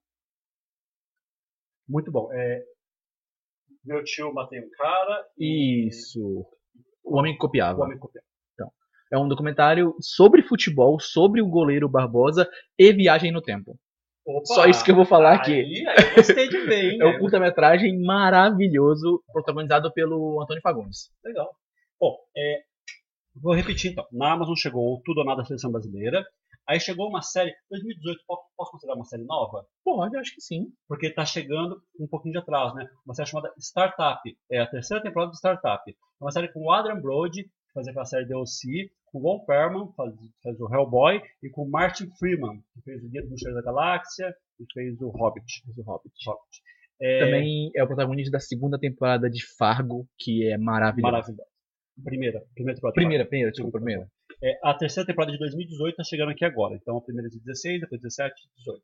Muito bom. É... Meu tio matei um cara. Isso. O Homem que Copiava. O Homem que Copiava. É um documentário sobre futebol, sobre o goleiro Barbosa e viagem no tempo. Opa, Só isso que eu vou falar aqui. Aí eu gostei de ver, hein? [LAUGHS] é um curta-metragem maravilhoso, protagonizado pelo Antônio Fagundes. Legal. Bom, é, vou repetir então. Na Amazon chegou Tudo ou Nada Seleção Brasileira. Aí chegou uma série, 2018, posso considerar uma série nova? Pode, acho que sim. Porque está chegando um pouquinho de atraso, né? Uma série chamada Startup. É a terceira temporada de Startup. É uma série com o Adrian Brody, fazia aquela série DLC, com o Ron Perlman, faz, faz, o Hellboy, e com o Martin Freeman, que fez o Guia do Mochileiro da Galáxia e fez o Hobbit. Fez o Hobbit. Hobbit. É... Também é o protagonista da segunda temporada de Fargo, que é maravilhosa. Maravilhosa. Primeira, primeira temporada. Primeira, primeira, desculpa, primeira. É, a terceira temporada de 2018 está chegando aqui agora. Então a primeira de 16, depois 17, 18.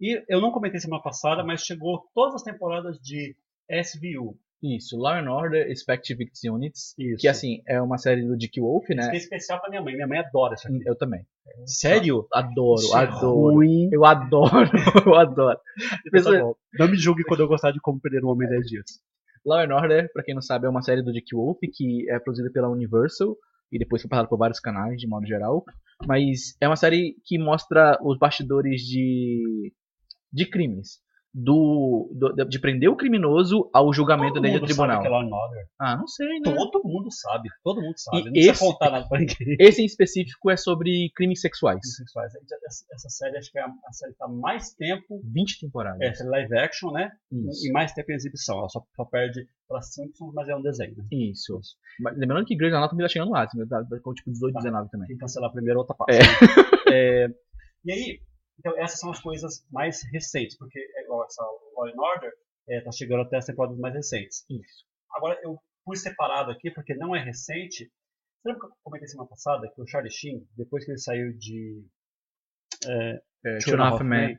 E eu não comentei semana passada, mas chegou todas as temporadas de SVU, isso, Law and Order Expect Victim Units. Isso. Que assim, é uma série do Dick Wolf, né? Isso é especial pra minha mãe. Minha mãe adora isso aqui. Eu também. Sério? Adoro, isso é adoro. É. Eu adoro, [LAUGHS] eu adoro. Então, tá não me julgue quando eu gostar de como perder um homem em 10 dias. Law and Order, pra quem não sabe, é uma série do Dick Wolf que é produzida pela Universal e depois foi passada por vários canais de modo geral. Mas é uma série que mostra os bastidores de, de crimes do, do, de prender o criminoso ao julgamento dele no tribunal. Que é. Ah, não sei, né? Todo mundo sabe, todo mundo sabe. E não esse- precisa contar nada pra ninguém. [LAUGHS] Esse em específico é sobre crimes sexuais. Sexuais. Essa, essa série acho que é a, a série que tá mais tempo 20 temporadas. é live action, né? Isso. E mais tempo em exibição. Ela só, só perde pra Simpsons, mas é um desenho, né? Isso. Mas lembrando que Grey's Anatomy tá chegando lá, assim, tá, tá com tipo 18, Tá. 19 também. Quem cancelar primeiro, outra passa. É. [LAUGHS] É, e aí, então essas são as coisas mais recentes, porque é igual essa Law and Order é, tá chegando até as temporadas mais recentes. Isso. Agora, eu pus separado aqui, porque não é recente. Você lembra que eu comentei semana passada que o Charlie Sheen, depois que ele saiu de É, Two Men, Men,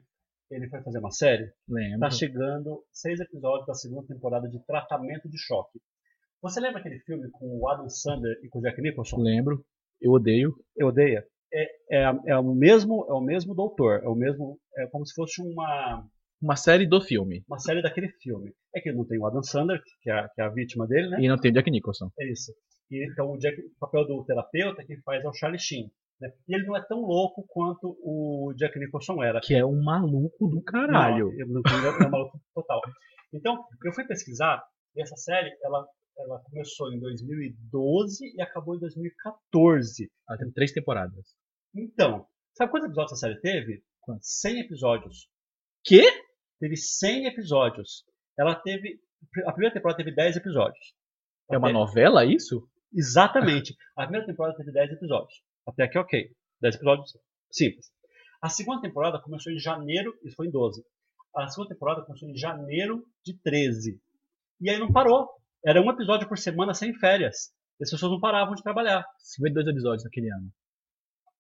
ele foi fazer uma série? lembro. Tá chegando seis episódios da segunda temporada de Tratamento de Choque. Você lembra aquele filme com o Adam Sandler e com o Jack Nicholson? Lembro. Eu odeio. Eu odeio. É, é, é o mesmo, é o mesmo doutor, é o mesmo, é como se fosse uma, Uma série do filme. uma série daquele filme. É que não tem o Adam Sandler, que é, a- que é a vítima dele, né? E não tem Jack Nicholson. É isso. E, então o, Jack, o papel do terapeuta quem faz é o Charlie Sheen. Né? E ele não é tão louco quanto o Jack Nicholson era. Que é um maluco do caralho. Não, é maluco total. Então, eu fui pesquisar e essa série, ela, ela começou em 2012 e acabou em 2014. Ela tem três temporadas. Então, sabe quantos episódios essa série teve? Quantos? 100 episódios. Quê? Teve 100 episódios. Ela teve. A primeira temporada teve 10 episódios. É uma Até- novela isso? Exatamente. A primeira temporada teve 10 episódios. Até aqui, ok. 10 episódios simples. A segunda temporada começou em janeiro, isso foi em 12. A segunda temporada começou em janeiro de 13. E aí não parou. Era um episódio por semana sem férias. E as pessoas não paravam de trabalhar. 52 episódios naquele ano.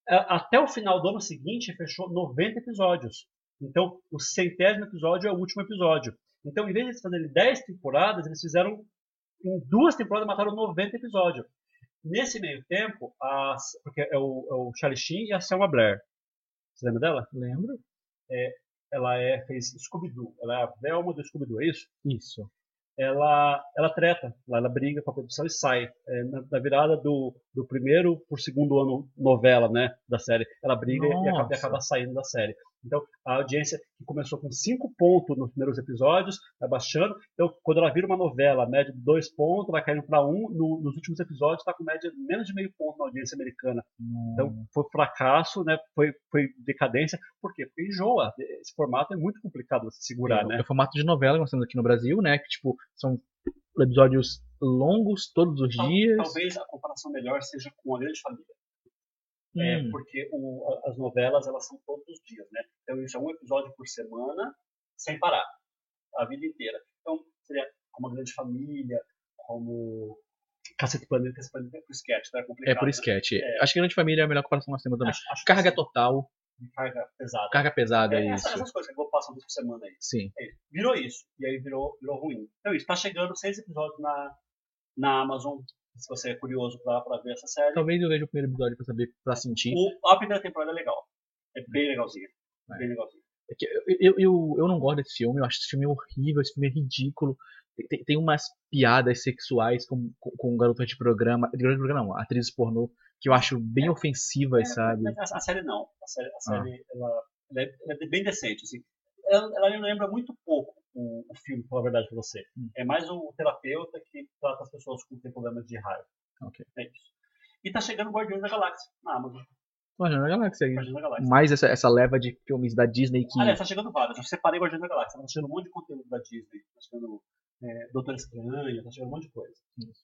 A- Até o final do ano seguinte, fechou 90 episódios. Então, o centésimo episódio é o último episódio. Então, em vez de eles fazerem 10 temporadas, eles fizeram. Em duas temporadas, mataram 90 episódios. Nesse meio tempo, as, porque é o, é o Charlie Sheen e a Selma Blair. Você lembra dela? Lembro? Ela é, fez Scooby-Doo. Ela é a Velma do Scooby-Doo, é isso? Isso. Ela, ela treta, ela, ela briga com a produção e sai. É, na, na virada do, do primeiro por segundo ano novela, né, da série, ela briga e acaba, e acaba saindo da série. Então, a audiência que começou com 5 pontos nos primeiros episódios, vai baixando. Então, quando ela vira uma novela, média de 2 pontos, vai caindo para 1. Um, no, nos últimos episódios, está com média de menos de meio ponto na audiência americana. Então, foi fracasso, né? Foi, foi decadência. Por quê? Porque enjoa. Esse formato é muito complicado você segurar, é, né? é o formato de novela que nós temos aqui no Brasil, né? Que, tipo, são episódios longos todos os Tal- dias. Talvez a comparação melhor seja com a Grande Família. É, Hum, porque o- as novelas elas são todos os dias, né? Então isso é um episódio por semana, sem parar, a vida inteira. Então seria como a Grande Família, como Cacete Planeta, Cacete Planeta é por sketch, tá? É é complicado. por né? sketch. É. Acho que Grande Família é a melhor comparação que nós temos também. Acho, acho Carga sim, total, carga pesada. carga pesada, É, é isso. essas coisas que eu vou passar uma vez por semana aí. Sim. É. Virou isso. E aí virou, virou ruim. Então isso, tá chegando seis episódios na, na Amazon. Se você é curioso pra, pra ver essa série. Talvez eu veja o primeiro episódio pra saber, pra sentir. O, a primeira temporada é legal. É bem legalzinha. É. Bem legalzinha. É que eu, eu, eu, eu não gosto desse filme, eu acho esse filme horrível, esse filme é ridículo. Tem- Tem, umas piadas sexuais com, com, com garotas de programa, de programa não, atrizes pornô, que eu acho bem ofensivas, sabe? Mas a, a série não. A série, Ah. a série ela, ela é, ela é bem decente. Assim. Ela, ela me lembra muito pouco o, o filme, a verdade pra você. Hum. É mais o terapeuta que trata as pessoas com problemas de raiva. Ok. É isso. E tá chegando Guardiões da Galáxia na Amazon. Guardiões da Galáxia aí. Guardiões da Galáxia. Mais essa, essa leva de filmes da Disney que. Aliás, tá chegando vários. Eu separei Guardiões da Galáxia. Tá chegando um monte de conteúdo da Disney. Tá chegando é, Doutor Estranho. Tá chegando um monte de coisa.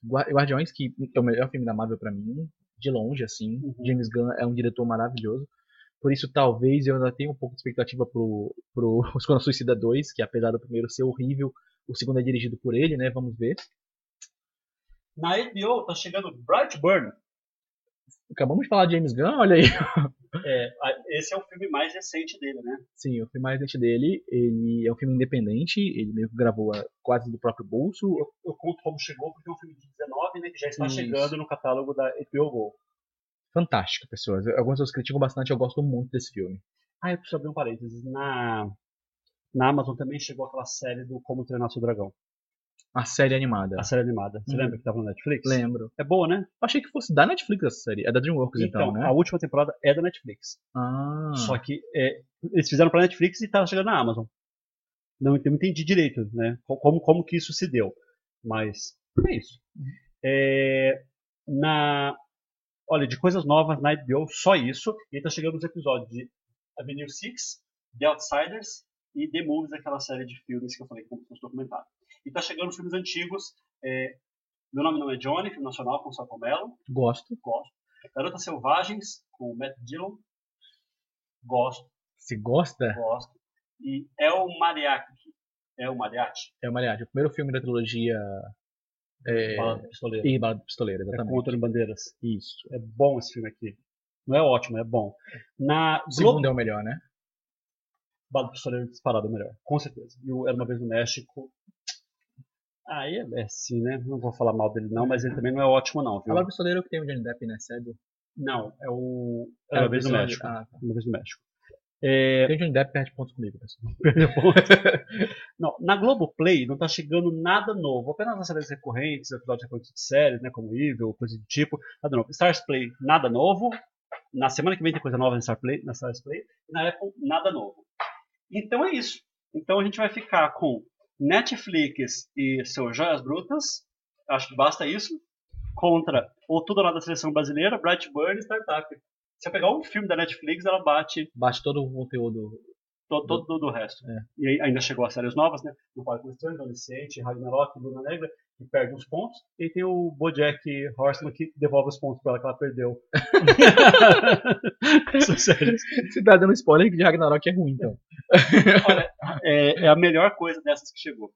Gua- Guardiões, que é o melhor filme da Marvel pra mim, de longe, assim. Uhum. James Gunn é um diretor maravilhoso. Por isso, talvez eu ainda tenha um pouco de expectativa pro, pro Esquadrão Suicida 2, que apesar do primeiro ser horrível, o segundo é dirigido por ele, né? Vamos ver. Na HBO tá chegando Brightburn. Acabamos de falar de James Gunn, olha aí. [LAUGHS] É, esse é o filme mais recente dele, né? Sim, o filme mais recente dele, ele é um filme independente, ele meio que gravou a- quase do próprio bolso. Eu, eu conto como chegou porque é um filme de 19, né? Que já está Isso. chegando no catálogo da HBO Go. Fantástico, pessoas. Algumas pessoas criticam bastante, eu gosto muito desse filme. Ah, eu preciso abrir um parênteses. Na, na Amazon também chegou aquela série do Como Treinar Seu Dragão. A série animada. A série animada. Você Uhum. lembra que tava no Netflix? Lembro. É boa, né? Eu achei que fosse da Netflix essa série. É da DreamWorks então, Então, né? a última temporada é da Netflix. Ah, Só que é, eles fizeram pra Netflix e tá chegando na Amazon. não, não entendi direito, né? Como, como que isso se deu. Mas é isso. É, na, olha, de coisas novas na HBO, só isso. E tá chegando os episódios de Avenue 6, The Outsiders e The Movies, aquela série de filmes que eu falei que como documentário. E tá chegando filmes antigos. É, Meu Nome Não É Johnny, filme nacional com Saco Mello. Gosto. Gosto. Garotas Selvagens, com Matt Dillon. Gosto. Você gosta? Gosto. E É o Mariachi. É o Mariachi. É o Mariachi. O primeiro filme da trilogia... É... Bala do Pistoleiro. E Bala do Pistoleiro, É exatamente. com Antônio Bandeiras. Isso. É bom esse filme aqui. Não é ótimo, é bom. Na O Globo, segundo é o melhor, né? Bala do Pistoleiro disparado é o melhor. Com certeza. E o Era Uma Vez no México... Aí é, é sim, né? Não vou falar mal dele não, mas ele também não é ótimo não, viu? Bala do Pistoleiro é o que tem o Johnny Depp, né? Sério? Não, é o Era Uma Vez no México. Ah, tá. Uma Vez no México. É, Tem Johnny Depp perde pontos comigo, pessoal. [LAUGHS] não, na Globoplay não tá chegando nada novo, apenas as séries recorrentes, episódios recorrentes de séries, né, como Evil, coisa do tipo, nada novo. Stars Play, nada novo. Na semana que vem tem coisa nova na Star Play, na Stars Play, na Apple, nada novo. Então é isso. Então a gente vai ficar com Netflix e seus joias brutas, acho que basta isso, contra ou tudo lá da seleção brasileira, Brightburn e Startup. Se eu pegar um filme da Netflix, ela bate Bate todo o conteúdo. todo, todo do resto. É. E aí ainda chegou as séries novas, né? No Parque Estranho, Adolescente, Ragnarok, Luna Negra, que perde uns pontos. E tem o Bojack Horseman que devolve os pontos pra ela que ela perdeu. [LAUGHS] Você tá dando spoiler que de Ragnarok é ruim, então. [LAUGHS] Olha, é, é a melhor coisa dessas que chegou.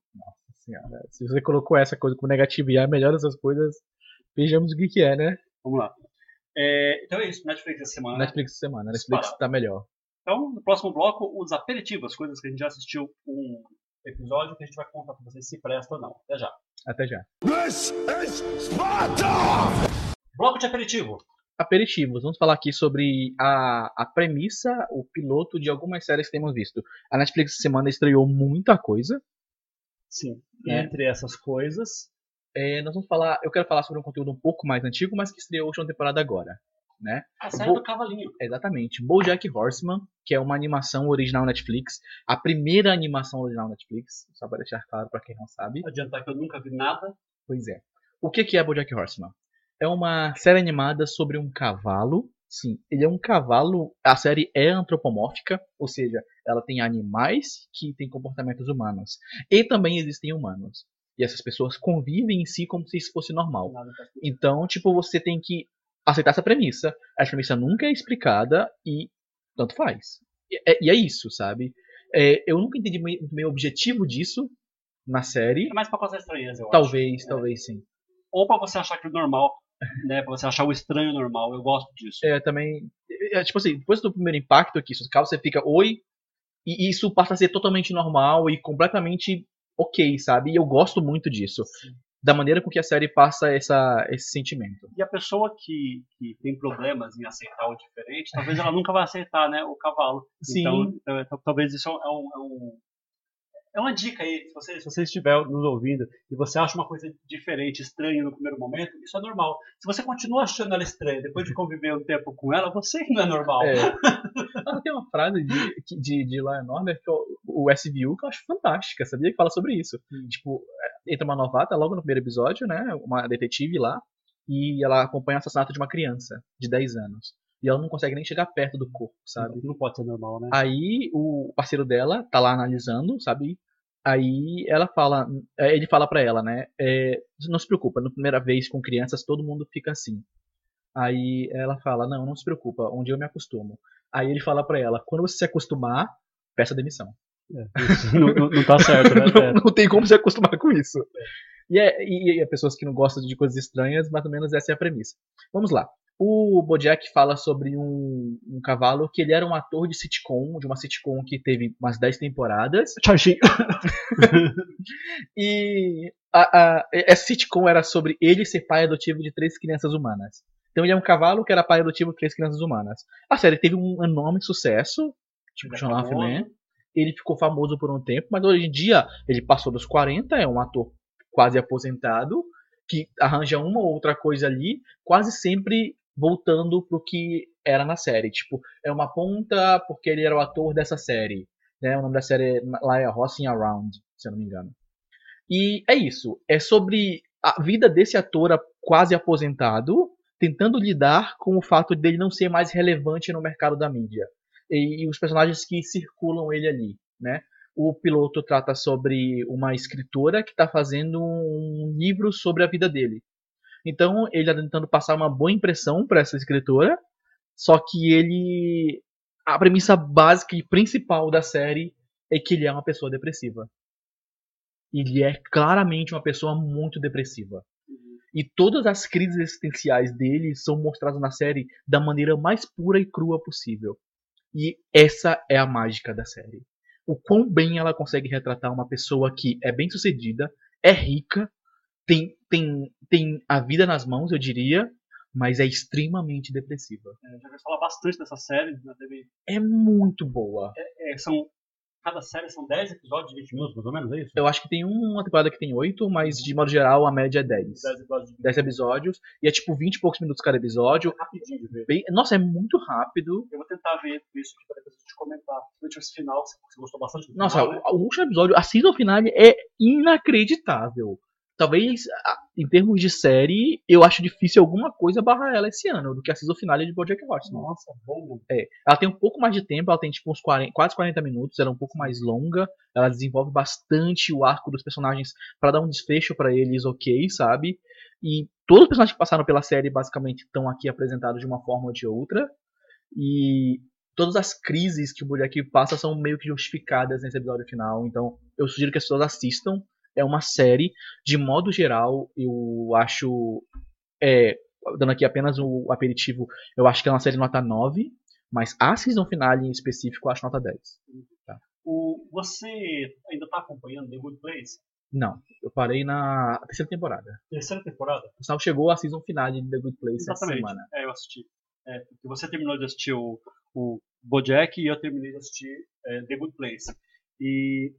Senhora, se você colocou essa coisa como negativa e é a melhor dessas coisas, vejamos o que, que é, né? Vamos lá. É, então é isso, Netflix essa semana. Netflix essa semana. Netflix Disparado. tá melhor. Então, no próximo bloco, os aperitivos, coisas que a gente já assistiu um episódio que a gente vai contar pra vocês se presta ou não. Até já. Até já. This is Sparta! Bloco de aperitivo. Aperitivos. Vamos falar aqui sobre a, a premissa, o piloto de algumas séries que temos visto. A Netflix essa semana estreou muita coisa. Sim. É. Entre essas coisas, É, nós vamos falar. Eu quero falar sobre um conteúdo um pouco mais antigo, mas que estreou a última temporada agora. Né? a série Vou- do Cavalinho. Exatamente. BoJack Horseman, que é uma animação original Netflix, a primeira animação original Netflix, só para deixar claro para quem não sabe. Adiantar que eu nunca vi nada. Pois é. O que que é BoJack Horseman? É uma série animada sobre um cavalo. Sim, ele é um cavalo. A série é antropomórfica, ou seja, ela tem animais que têm comportamentos humanos e também existem humanos. E essas pessoas convivem em si como se isso fosse normal. tá- Então, tipo, você tem que aceitar essa premissa. Essa premissa nunca é explicada e tanto faz. E é, e é isso, sabe? É, eu nunca entendi meio, meio objetivo disso na série. É mais pra causar estranheza, eu acho. Talvez, talvez sim. Ou pra você achar aquilo normal, [LAUGHS] né? Pra você achar o estranho normal. Eu gosto disso. É, também. É, tipo assim, depois do primeiro impacto aqui, se você fica oi, e isso passa a ser totalmente normal e completamente ok, sabe? E eu gosto muito disso. Da maneira com que a série passa essa, esse sentimento. E a pessoa que, que tem problemas em aceitar o diferente, talvez ela nunca vai aceitar, né? O cavalo. Sim. Então, então, talvez isso é um, é um- é uma dica aí. Se você, se você estiver nos ouvindo e você acha uma coisa diferente, estranha no primeiro momento, isso é normal. Se você continua achando ela estranha depois de conviver um tempo com ela, você que não é normal. É. [LAUGHS] Tem uma frase de, de, de and Order, que o, SVU, que eu acho fantástica, sabia? Que fala sobre isso. Tipo, é, entra uma novata logo no primeiro episódio, né? Uma detetive lá, e ela acompanha o assassinato de uma criança de 10 anos. E ela não consegue nem chegar perto do corpo, sabe? Não pode ser normal, né? Aí o parceiro dela tá lá analisando, sabe? Aí ela fala, é, ele fala pra ela, né? é, não se preocupa, na primeira vez com crianças todo mundo fica assim. Aí ela fala, não, não se preocupa, um dia eu me acostumo. Aí ele fala pra ela, quando você se acostumar, peça demissão. Isso não, não- não tá [LAUGHS] certo, né? não, É. não tem como se acostumar com isso. E, é, e, e é pessoas que não gostam de coisas estranhas, mais ou menos essa é a premissa. Vamos lá. O Bojack fala sobre um, um cavalo que ele era um ator de sitcom, de uma sitcom que teve umas 10 temporadas. Charchinho. [LAUGHS] E a, a, essa sitcom era sobre ele ser pai adotivo de três crianças humanas. Então ele é um cavalo que era pai adotivo de três crianças humanas. A série teve um enorme sucesso, tipo Ele é John famoso. Hoffman. Ele ficou famoso por um tempo, mas hoje em dia ele passou dos 40, é um ator quase aposentado, que arranja uma ou outra coisa ali, quase sempre voltando pro que era na série. Tipo, é uma ponta porque ele era o ator dessa série. Né? O nome da série lá é Hossing Around, se eu não me engano. E é isso. É sobre a vida desse ator quase aposentado, tentando lidar com o fato dele não ser mais relevante no mercado da mídia. E, e os personagens que circulam ele ali, né? O piloto trata sobre uma escritora que está fazendo um livro sobre a vida dele. Então ele está tentando passar uma boa impressão para essa escritora, só que ele. A premissa básica e principal da série é que ele é uma pessoa depressiva. Ele é claramente uma pessoa muito depressiva. E todas as crises existenciais dele são mostradas na série da maneira mais pura e crua possível. E essa é a mágica da série o quão bem ela consegue retratar uma pessoa que é bem sucedida, é rica, tem, tem, tem a vida nas mãos, eu diria, mas é extremamente depressiva. É, já ouvi falar bastante dessa série. Né, deve... É muito boa. É, é, são cada série são 10 episódios de 20 minutos, mais ou menos, é isso? Eu acho que tem uma temporada que tem 8, mas de modo geral a média é 10. 10 episódios. 10 episódios. E é tipo 20 e poucos minutos cada episódio. É rapidinho de ver. Bem... Nossa, é muito rápido. Eu vou tentar ver isso aqui pra depois te comentar. Principalmente esse final, você gostou bastante do Nossa, final, né? o, último episódio, a season finale é inacreditável. Talvez, em termos de série, eu acho difícil alguma coisa barrar ela esse ano, do que a season finale de Bojack Horseman. Nossa, bom. É, ela tem um pouco mais de tempo, ela tem tipo uns 40, quase 40 minutos, ela é um pouco mais longa, ela desenvolve bastante o arco dos personagens para dar um desfecho para eles ok, sabe? E todos os personagens que passaram pela série basicamente estão aqui apresentados de uma forma ou de outra. E todas as crises que o Bojack passa são meio que justificadas nesse episódio final, então eu sugiro que as pessoas assistam é uma série, de modo geral, eu acho. É, dando aqui apenas o aperitivo, eu acho que é uma série nota 9, mas a season finale em específico eu acho nota 10. Tá. O, você ainda está acompanhando The Good Place? Não, eu parei na terceira temporada. Terceira temporada? O sinal chegou a season finale de The Good Place Exatamente. essa semana. É, eu assisti. É, você terminou de assistir o, o Bojack e eu terminei de assistir é, The Good Place. E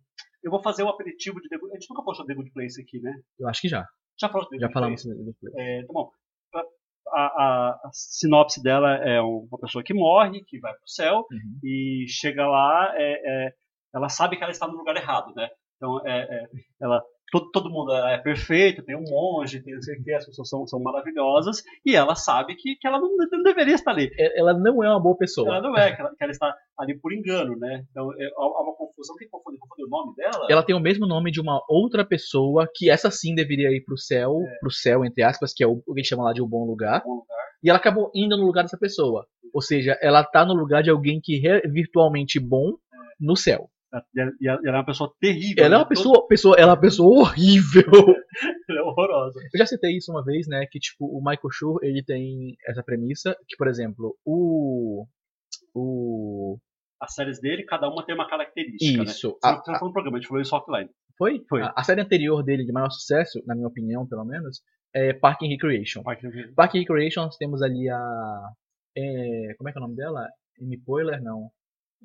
eu vou fazer o aperitivo de The Good A gente nunca falou sobre The Good Place aqui, né? Eu acho que já. Já falou Já falamos sobre The Good Place. É, tá bom. A, a, a sinopse dela é uma pessoa que morre, que vai pro céu, Uhum. e chega lá, é, é, ela sabe que ela está no lugar errado, né? Então, é, é, ela, todo, todo mundo é perfeito, tem um monge, tem não sei o que, as pessoas são, são maravilhosas, e ela sabe que, que ela não, não deveria estar ali. É- Ela não é uma boa pessoa. Ela não é, que ela, que ela está ali por engano, né? Então, é, há uma confusão. Quem confunde, confunde o nome dela? Ela tem o mesmo nome de uma outra pessoa que essa sim deveria ir pro céu, pro céu, entre aspas, que é o o que chama lá de um bom lugar. Bom lugar. E ela acabou indo no lugar dessa pessoa. Ou seja, ela tá no lugar de alguém que é virtualmente bom no céu. E ela, ela é uma pessoa terrível. Ela é né? uma pessoa, pessoa, ela é uma pessoa horrível. [LAUGHS] Ela é horrorosa. Eu já citei isso uma vez, né? Que tipo, o Michael Schur, ele tem essa premissa que, por exemplo, o. O. As séries dele, cada uma tem uma característica, né? Isso. Você A- você não falou no programa, a gente falou isso offline. Foi? Foi. A, a série anterior dele, de maior sucesso, na minha opinião, pelo menos, é Park and Recreation. Park and Recreation, nós temos ali a. é, como é que é o nome dela? Amy Poehler? Não.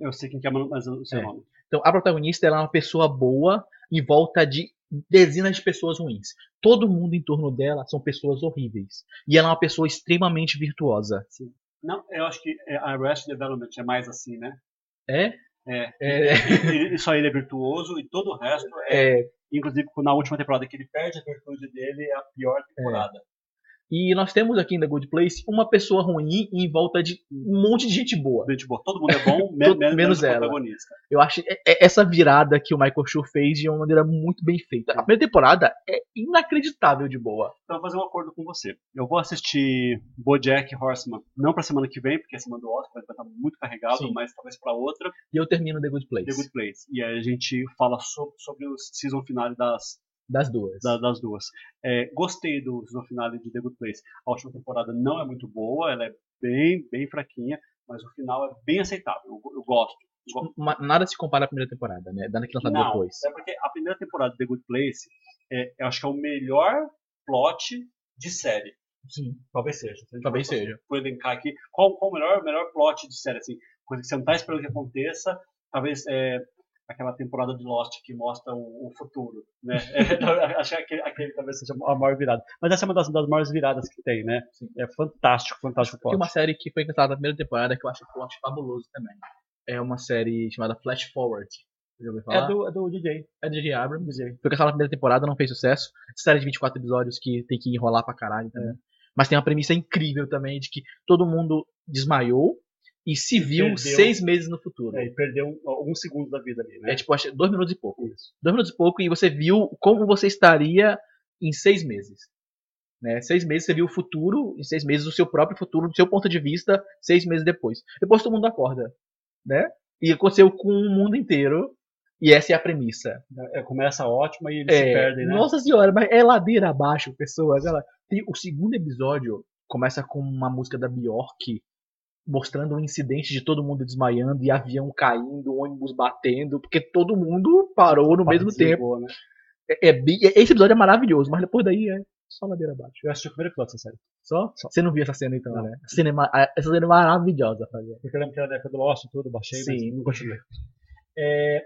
Eu sei quem que é, mas eu não sei É. o nome. Então, a protagonista ela é uma pessoa boa em volta de dezenas de pessoas ruins. Todo mundo em torno dela são pessoas horríveis. E ela é uma pessoa extremamente virtuosa. Não, eu acho que é, a Arrested Development é mais assim, né? É? É. É. Ele, só ele é virtuoso e todo o resto é. é Inclusive, na última temporada que ele perde a virtude dele, é a pior temporada. E nós temos aqui em The Good Place uma pessoa ruim em volta de um monte de gente boa. Gente, boa, todo mundo é bom, [LAUGHS] menos, menos o ela. protagonista. Eu acho é- é essa virada que o Michael Schur fez de uma maneira muito bem feita. A primeira temporada é inacreditável de boa. Então, eu vou fazer um acordo com você. Eu vou assistir Bojack Horseman, não pra semana que vem, porque a semana do Oscar vai estar muito carregado, Sim. mas talvez pra outra, E eu termino The Good Place. The Good Place. E aí a gente fala sobre, sobre o season finale das, Das duas. da- das duas. É, gostei do season finale de The Good Place. A última temporada não é muito boa, ela é bem, bem fraquinha, mas o final é bem aceitável. Eu, eu gosto. Eu gosto. Ma- Nada se compara à primeira temporada, né? Dando que lançado Não, depois. é porque a primeira temporada de The Good Place, é, eu acho que é o melhor plot de série. Sim. Talvez seja. Talvez seja. For elencar aqui, qual, qual o melhor, melhor plot de série? Assim, coisa que você não está esperando que aconteça, talvez é, aquela temporada de Lost que mostra o, o futuro. Né? [LAUGHS] É, acho que aquele, aquele talvez seja a maior virada. Mas essa é uma das, das maiores viradas que tem, né? É fantástico, fantástico Tem uma série que foi cancelada na primeira temporada que eu acho plot fabuloso também. é uma série chamada Flash Forward. É do, é do DJ. É do DJ Abrams. DJ. Foi cancelado na primeira temporada, não fez sucesso. Série de 24 episódios que tem que enrolar pra caralho também. É. Mas tem uma premissa incrível também de que todo mundo desmaiou e se viu perdeu, seis meses no futuro. É, e perdeu um, um, segundo da vida ali, né? É tipo, dois minutos e pouco. Isso. Dois minutos e pouco e você viu como você estaria em seis meses. Né? Seis meses você viu o futuro, em seis meses o seu próprio futuro, do seu ponto de vista, seis meses depois. Depois todo mundo acorda. Né? E aconteceu com o mundo inteiro. E essa é a premissa. É, começa ótima e eles é, se perdem, né? Nossa senhora, mas é ladeira abaixo, pessoas. Ela tem o segundo episódio começa com uma música da Bjork mostrando um incidente de todo mundo desmaiando e avião caindo, ônibus batendo, porque todo mundo parou no mesmo tempo. Né? É, é, esse episódio é maravilhoso, mas depois daí é só ladeira abaixo. Eu assisti o primeiro episódio dessa série. Só? Só? Você não viu essa cena então, não. né? Essa cena, é, essa cena é maravilhosa, fazer. Porque eu lembro que era da época do Lost e tudo, baixei, Sim. mas não continuei. É,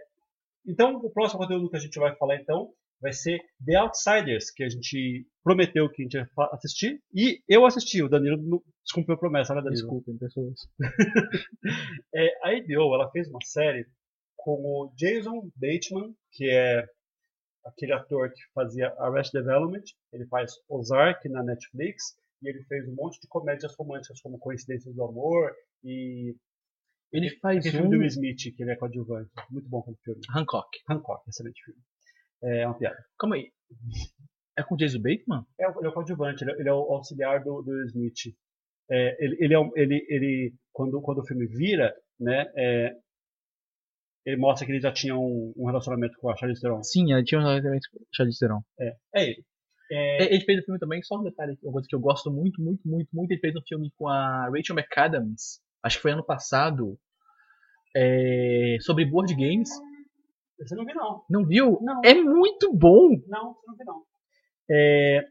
então, o próximo conteúdo que a gente vai falar então vai ser The Outsiders, que a gente prometeu que a gente ia assistir. E eu assisti, o Danilo não descumpriu a promessa, né, Danilo? Desculpem, pessoas. [LAUGHS] é, a HBO, ela fez uma série com o Jason Bateman, que é aquele ator que fazia Arrested Development, ele faz Ozark na Netflix, e ele fez um monte de comédias românticas como Coincidências do Amor e ele faz aquele um... filme do Will Smith, que ele é coadjuvante. Muito bom aquele filme. Hancock. Hancock, excelente filme. É uma piada. Calma aí. É com Jason Bateman? É, ele é o coadjuvante, ele é, ele é o auxiliar do, do Smith. É, ele, ele, é, ele, ele quando, quando o filme vira, né, é, ele mostra que ele já tinha um, um relacionamento com a Charlize Theron. Sim, ele tinha um relacionamento com a Charlize Theron. É, é ele. É... Ele fez o filme também, só um detalhe, uma coisa que eu gosto muito, muito, muito, muito. Ele fez um filme com a Rachel McAdams, acho que foi ano passado, é, sobre board games. Você não viu, não. Não viu? Não. É muito bom. Não, você não viu, não. É,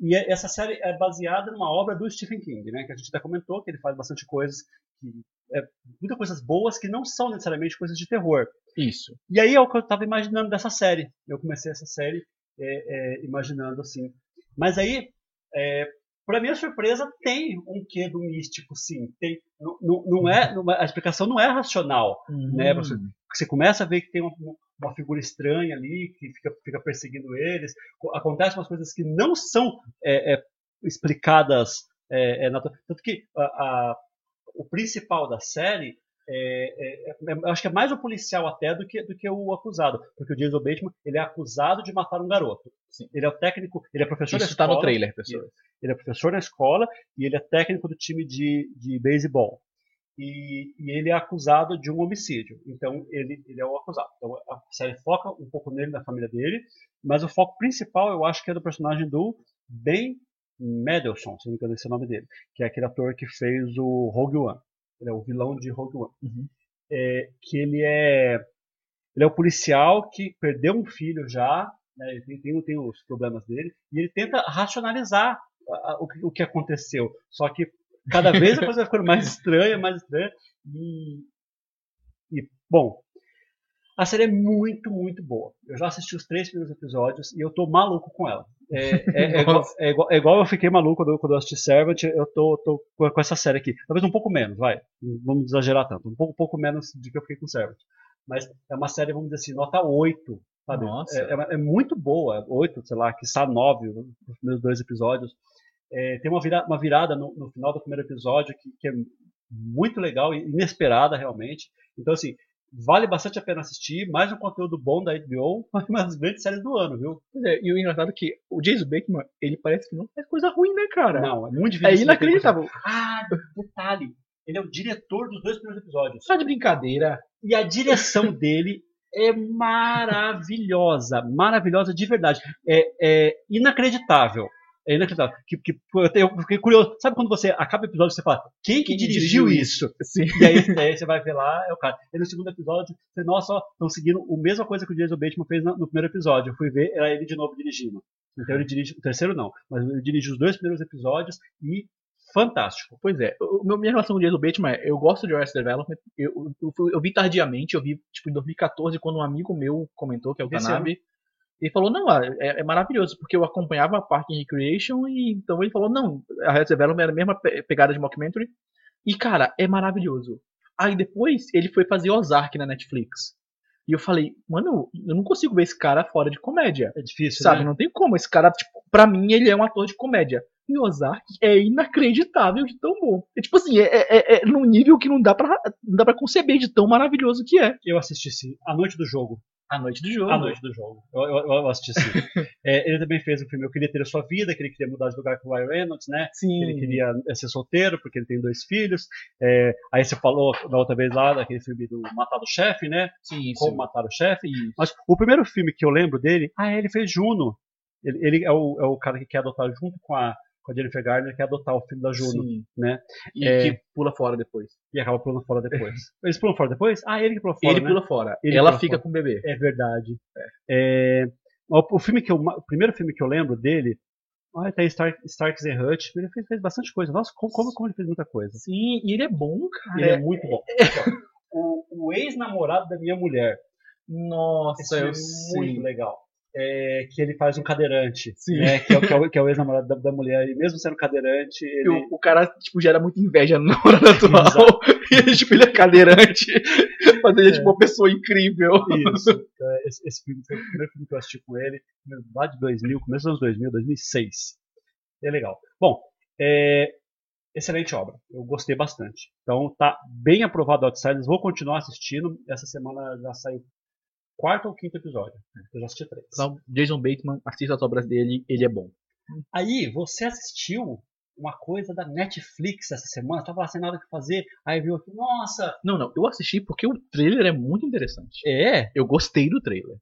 e é, essa série é baseada numa obra do Stephen King, né? Que a gente até comentou que ele faz bastante coisas que é, muitas coisas boas que não são necessariamente coisas de terror. Isso. E aí é o que eu estava imaginando dessa série. Eu comecei essa série é, é, imaginando assim. Mas aí, é, para minha surpresa, tem um quê do místico, sim. Tem, não, não, não é, a explicação não é racional, uhum. né? Você, você começa a ver que tem uma, uma figura estranha ali que fica, fica perseguindo eles. Acontecem umas coisas que não são é, é, explicadas. É, é tanto que a, a, o principal da série é, é, é, acho que é mais o policial até do que, do que o acusado, porque o Jason Bateman ele é acusado de matar um garoto. Sim. Ele é o técnico, ele é professor Isso escola. está no trailer, pessoal. Ele é professor na escola e ele é técnico do time de, de beisebol. E, e, ele é acusado de um homicídio. Então ele, ele é o acusado. Então a série foca um pouco nele, na família dele, mas o foco principal eu acho que é do personagem do Ben Mendelsohn, se não me engano esse é o nome dele, que é aquele ator que fez o Rogue One. Ele é o vilão de Rogue One. Uhum. É, que ele é ele é o policial que perdeu um filho já, né, ele tem, tem, tem, os problemas dele, e ele tenta racionalizar o, que aconteceu. Só que cada vez a coisa vai ficando mais estranha, mais estranha. E, e, bom, a série é muito, muito boa. Eu já assisti os três primeiros episódios e eu tô maluco com ela. É, é, é, igual, [LAUGHS] é, igual, é, igual, eu fiquei maluco quando eu, quando eu assisti Servant, eu tô, tô com essa série aqui. Talvez um pouco menos, vai. Não vamos exagerar tanto. Um pouco, pouco menos do que eu fiquei com Servant. Mas é uma série, vamos dizer assim, nota 8. Sabe? Nossa. É, é, é muito boa. 8, sei lá, que está 9 os primeiros dois episódios. É, tem uma virada, uma virada no, no, final do primeiro episódio que, que é muito legal e inesperada realmente. Então, assim, Vale bastante a pena assistir, mais um conteúdo bom da HBO, [LAUGHS] uma das grandes séries do ano, viu? É, e o engraçado é que o Jason Bateman, ele parece que não faz coisa ruim, né, cara? Não, é muito difícil. É inacreditável. Ah, detalhe, ele é o diretor dos dois primeiros episódios. Só de brincadeira. E a direção [LAUGHS] dele é maravilhosa, maravilhosa de verdade. É, é inacreditável. É inacreditável. Que, que, eu fiquei curioso. Sabe quando você acaba o episódio e você fala, quem que dirigiu, isso? Sim. E aí, aí, você vai ver lá, é o cara. E no segundo episódio, você, nossa, estão seguindo a mesma coisa que o Jason Bateman fez no, no, primeiro episódio. Eu fui ver, era ele de novo dirigindo. Então ele dirige, o terceiro não, mas ele dirige os dois primeiros episódios e fantástico. Pois é, o, minha relação com o Jason Bateman é, eu gosto de Arrested Development, eu, eu, eu, eu, vi tardiamente, eu vi tipo em 2014, quando um amigo meu comentou, que é o Tanabe, ele falou, não, é, é, maravilhoso, porque eu acompanhava a Park and Recreation, e então ele falou, não, a Red Development era a mesma pegada de mockumentary, e cara, é maravilhoso. Aí depois ele foi fazer Ozark na Netflix. E eu falei, mano, eu não consigo ver esse cara fora de comédia. É difícil, Sabe? né? Não tem como. Esse cara, tipo, pra mim, ele é um ator de comédia. E Ozark é inacreditável de tão bom. É tipo assim, é, é, é num nível que não dá, pra, não dá pra conceber de tão maravilhoso que é. Eu assisti sim. A Noite do Jogo. A Noite do Jogo. A Noite do Jogo. Eu, eu, eu assisti sim. [LAUGHS] É, ele também fez um filme Eu Queria Ter a Sua Vida, que ele queria mudar de lugar com o Ryan Reynolds, né? Sim. Ele queria é, ser solteiro, porque ele tem dois filhos. É, aí você falou da outra vez lá, daquele filme do Matar o Chefe, né? Sim, Como Matar o Chefe. Mas o primeiro filme que eu lembro dele, ah, ele fez Juno. Ele, ele é, o, é o cara que quer adotar junto com a, com a Jennifer Garner, quer adotar o filho da Juno, Sim. né? E É. que pula fora depois. E acaba pulando fora depois. [LAUGHS] Eles pulam fora depois? Ah, ele que pula fora, ele né? pula fora. Ele Ela pula fica fora. com o bebê. É verdade. É, o, o filme que eu, o primeiro filme que eu lembro dele, ah, tem Stark, Starks and Hutch, ele fez, fez bastante coisa. Nossa, como, como, ele fez muita coisa. Sim, e ele é bom, cara. Ele é muito bom. [LAUGHS] O, o ex-namorado da minha mulher. Nossa, Esse é muito legal. É, que ele faz um cadeirante, Sim. né, que é, o- que é o, que é o ex-namorado da, da mulher. E mesmo sendo cadeirante, ele, O, o cara, tipo, gera muita inveja no [LAUGHS] namorado atual. [LAUGHS] E ele, tipo, ele é cadeirante. [LAUGHS] Mas ele é, tipo, uma pessoa incrível. Isso. É, Esse, esse filme foi o primeiro filme que eu assisti com ele, lá de 2000, começo dos anos 2000, 2006. É legal. Bom, é, excelente obra. Eu gostei bastante. Então tá bem aprovado Outsiders. Vou continuar assistindo. Essa semana já saiu quarto ou quinto episódio. Eu já assisti três. Então, Jason Bateman, assista as obras dele, ele é bom. Aí, você assistiu uma coisa da Netflix essa semana? Tava lá sem nada que fazer. Aí viu aqui, nossa! Não, não, eu assisti porque o trailer é muito interessante. É? Eu gostei do trailer.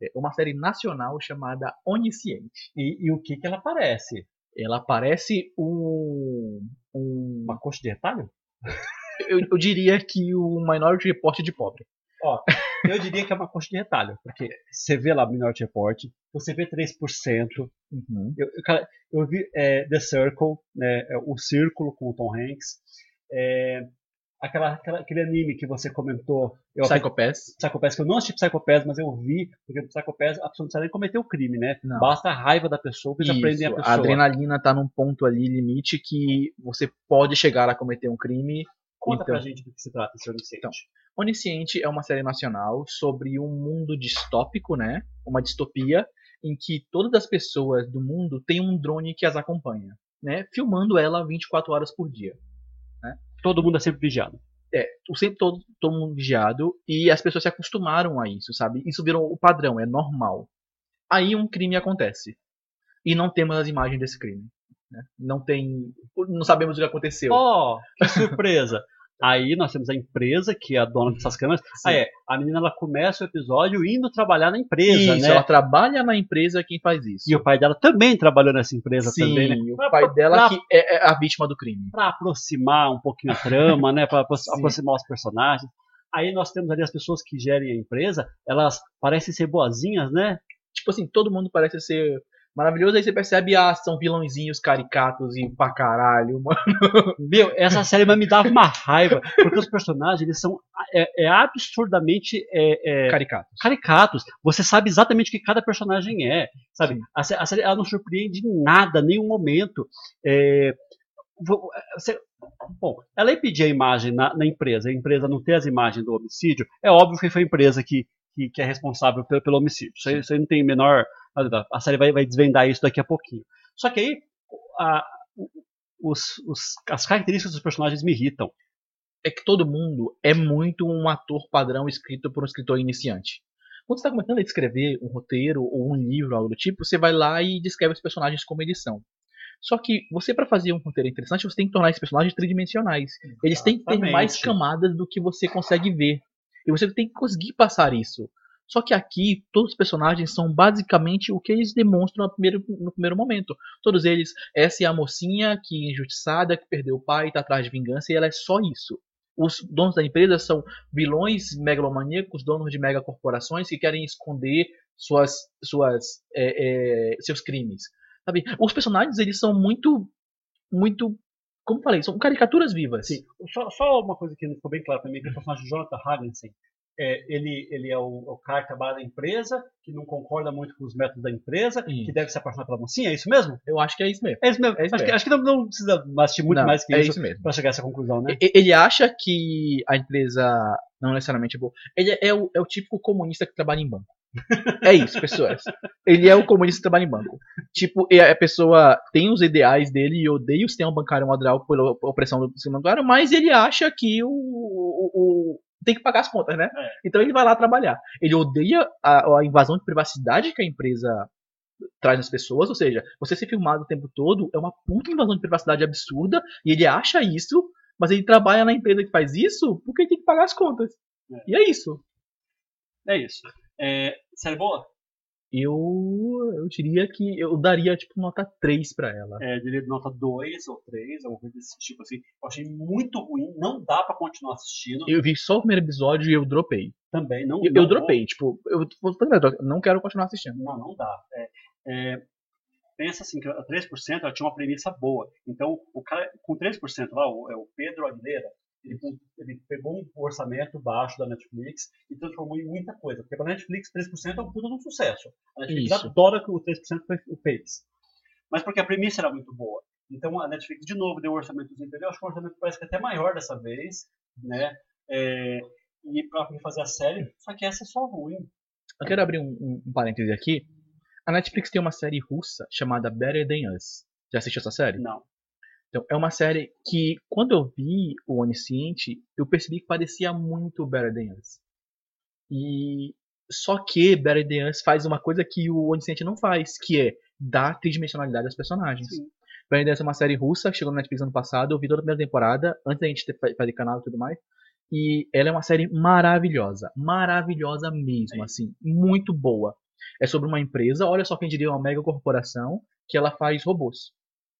É uma série nacional chamada Onisciente. E, e o que que ela parece? Ela parece um. um Uma coxa de retalho? [LAUGHS] eu, eu diria que o Minority Report de pobre. Ó, eu diria que é uma coxa de retalho, porque você vê lá Minority Report, você vê 3%. Uhum. Eu, eu, cara, eu vi é, The Circle, né, é, o Círculo com o Tom Hanks, é, aquela, aquela- aquele anime que você comentou, eu Psycho Pass. Psycho Pass, que eu não assisti Psycho Pass, mas eu vi, porque Psycho Pass a pessoa não precisa nem cometer o crime, né? Não. Basta a raiva da pessoa pra eles aprendem a pessoa. a adrenalina tá num ponto ali limite que você pode chegar a cometer um crime. Conta então. pra gente do que se trata esse Onisciente. Então. Onisciente é uma série nacional sobre um mundo distópico, né? Uma distopia em que todas as pessoas do mundo têm um drone que as acompanha, né? Filmando ela 24 horas por dia. Todo mundo é sempre vigiado. É, o sempre todo, todo mundo vigiado e as pessoas se acostumaram a isso, sabe? Isso virou o padrão, é normal. Aí um crime acontece e não temos as imagens desse crime. né? Não tem, não sabemos o que aconteceu. Oh, que surpresa! [LAUGHS] Aí nós temos a empresa, que é a dona dessas câmeras. Sim. Ah, é. A menina ela começa o episódio indo trabalhar na empresa, Isso, né? ela trabalha na empresa quem faz isso. E o pai dela também trabalhou nessa empresa Sim, também, né? o Pra- pai dela pra- que é é a vítima do crime. Pra aproximar um pouquinho a trama, né? [LAUGHS] Sim. aproximar os personagens. Aí nós temos ali as pessoas que gerem a empresa, elas parecem ser boazinhas, né? Tipo assim, todo mundo parece ser maravilhoso, aí você percebe, ah, são vilãozinhos caricatos e pra caralho, mano. [LAUGHS] Meu, essa série me dava uma raiva, porque os personagens, eles são é, é absurdamente é, é, Caricatos. caricatos. Você sabe exatamente o que cada personagem é, sabe? A, a série ela não surpreende em nada, nenhum momento. É, vo- você- bom, ela ia pedir a imagem na, na empresa, a empresa não ter as imagens do homicídio, é óbvio que foi a empresa que, que, que é responsável pelo, pelo homicídio. Isso aí, isso aí não tem menor. A série vai, vai desvendar isso daqui a pouquinho. Só que aí a- os, os- as características dos personagens me irritam. É que todo mundo é muito um ator padrão escrito por um escritor iniciante. Quando você está começando a escrever um roteiro ou um livro, algo do tipo, você vai lá e descreve os personagens como eles são. Só que você, para fazer um roteiro interessante, você tem que tornar esses personagens tridimensionais. Eles têm que ter Exatamente. mais camadas do que você consegue ver. E você tem que conseguir passar isso. Só que aqui, todos os personagens são basicamente o que eles demonstram no primeiro, no primeiro momento. Todos eles, essa é a mocinha que é injustiçada, que perdeu o pai, está atrás de vingança, e ela é só isso. Os donos da empresa são vilões megalomaníacos, donos de megacorporações que querem esconder suas, suas, é, é, seus crimes. Sabe? Os personagens, eles são muito, muito, como falei, são caricaturas vivas. Sim, só, só uma coisa que não ficou bem clara mim, que é o personagem de Jonathan Hagensen, é, ele, ele é o, o, cara que trabalha na empresa, que não concorda muito com os métodos da empresa, isso. que deve se apaixonar pela mocinha, é isso mesmo? Eu acho que é isso mesmo. É isso mesmo. É isso acho, mesmo. Que, acho, Que, não, não precisa assistir muito não, mais que é isso, isso mesmo. pra chegar a essa conclusão, né? Ele acha que a empresa não necessariamente é boa. Ele é o, é o típico comunista que trabalha em banco. É isso, pessoas. Ele é o comunista que trabalha em banco. Tipo, a pessoa tem os ideais dele e odeia o sistema bancário moderal pela opressão do sistema bancário, mas ele acha que o, o tem que pagar as contas, né? É. Então ele vai lá trabalhar. Ele odeia a, a, invasão de privacidade que a empresa traz nas pessoas, ou seja, você ser filmado o tempo todo é uma puta invasão de privacidade absurda e ele acha isso, mas ele trabalha na empresa que faz isso porque ele tem que pagar as contas. É. E é isso. É isso. É, série boa? Eu, eu diria que eu daria tipo nota 3 pra ela. É, eu diria nota 2 ou 3, alguma coisa desse tipo assim. Eu achei muito ruim, não dá pra continuar assistindo. Eu vi só o primeiro episódio e eu dropei. Também, não Eu, não eu dropei, tipo, eu eu não quero continuar assistindo. Não, não dá. É, é, pensa assim, que a 3% ela tinha uma premissa boa. Então, o cara com 3% lá, o, é o Pedro Aguilera, ele, ele, pegou um orçamento baixo da Netflix e transformou em muita coisa. Porque para a Netflix, 3% é um puta de um sucesso. A Netflix Isso. adora que o 3% fez. Mas porque a premissa era muito boa. Então a Netflix, de novo, deu um orçamentozinho ele. Eu acho que o orçamento parece que é até maior dessa vez. Né? É, e para fazer a série, só que essa é só ruim. Eu quero abrir um, um, um parêntese aqui. A Netflix tem uma série russa chamada Better Than Us. Já assistiu essa série? Não. Então, é uma série que, quando eu vi o Onisciente, eu percebi que parecia muito Better Than Us. E só que Better Than Us faz uma coisa que o Onisciente não faz, que é dar tridimensionalidade aos personagens. Sim. Better Than Us é uma série russa, chegou na Netflix ano passado, eu vi toda a primeira temporada, antes da gente ter, fazer canal e tudo mais. E ela é uma série maravilhosa, maravilhosa mesmo, É. assim, muito boa. É sobre uma empresa, olha só quem diria uma mega corporação, que ela faz robôs.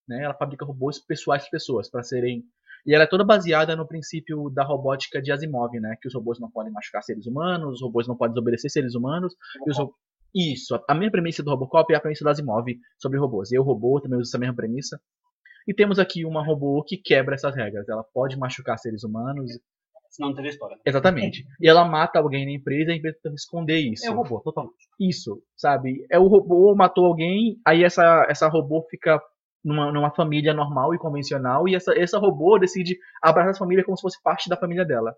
Né? Ela fabrica robôs pessoais para pessoas, para serem. E ela é toda baseada no princípio da robótica de Asimov, né? Que os robôs não podem machucar seres humanos, os robôs não podem desobedecer seres humanos. Isso, a minha premissa do Robocop é a premissa do Asimov sobre robôs. E o robô também usa essa mesma premissa. E temos aqui uma robô que quebra essas regras. Ela pode machucar seres humanos. Senão não teria história. Exatamente. E ela mata alguém na empresa e a empresa tenta esconder isso. É o robô, totalmente. Isso, sabe? É o robô matou alguém, aí essa, essa robô fica numa, numa família normal e convencional, e essa, essa robô decide abraçar essa família como se fosse parte da família dela.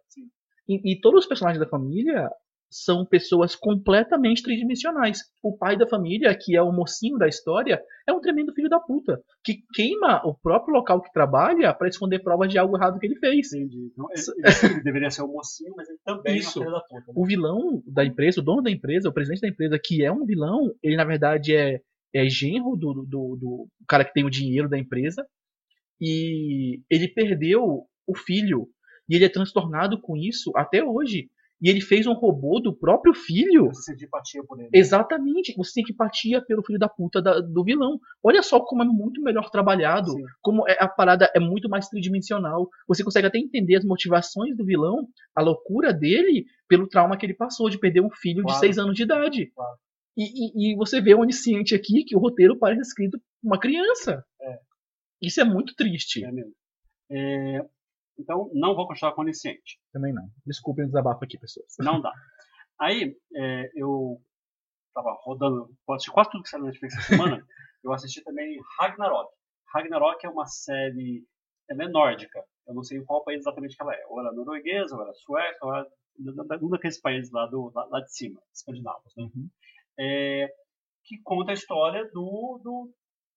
E, e todos os personagens da família são pessoas completamente tridimensionais. O pai da família, que é o mocinho da história, é um tremendo filho da puta, que queima o próprio local que trabalha para esconder provas de algo errado que ele fez. Entendi. Então, ele, ele deveria ser o mocinho, mas ele também Isso. é uma filha da puta. Né? o vilão da empresa, o dono da empresa, o presidente da empresa, que é um vilão, ele na verdade é, é genro do, do, do cara que tem o dinheiro da empresa. E ele perdeu o filho. E ele é transtornado com isso até hoje. E ele fez um robô do próprio filho. Você sente empatia por ele. Exatamente. Você tem empatia pelo filho da puta da- do vilão. Olha só como é muito melhor trabalhado. Sim. Como é- a parada é muito mais tridimensional. Você consegue até entender as motivações do vilão, a loucura dele, pelo trauma que ele passou de perder um filho Claro. de 6 anos de idade. Claro. E, e- e você vê o onisciente aqui que o roteiro parece escrito por uma criança. É. Isso é muito triste. É mesmo. É, então, não vou continuar com onisciente. Também não. Desculpem o desabafo aqui, pessoas. Não dá. Aí, é, eu tava rodando, assisti quase tudo que saiu na Netflix essa semana. [LAUGHS] eu assisti também Ragnarok. Ragnarok é uma série, ela é nórdica. Eu não sei em qual país exatamente que ela é. Ou ela é norueguesa, ou ela é sueca, ou ela é um daqueles países lá, do, lá, lá de cima, escandinavos. Né? Uhum. É, que conta a história do, do,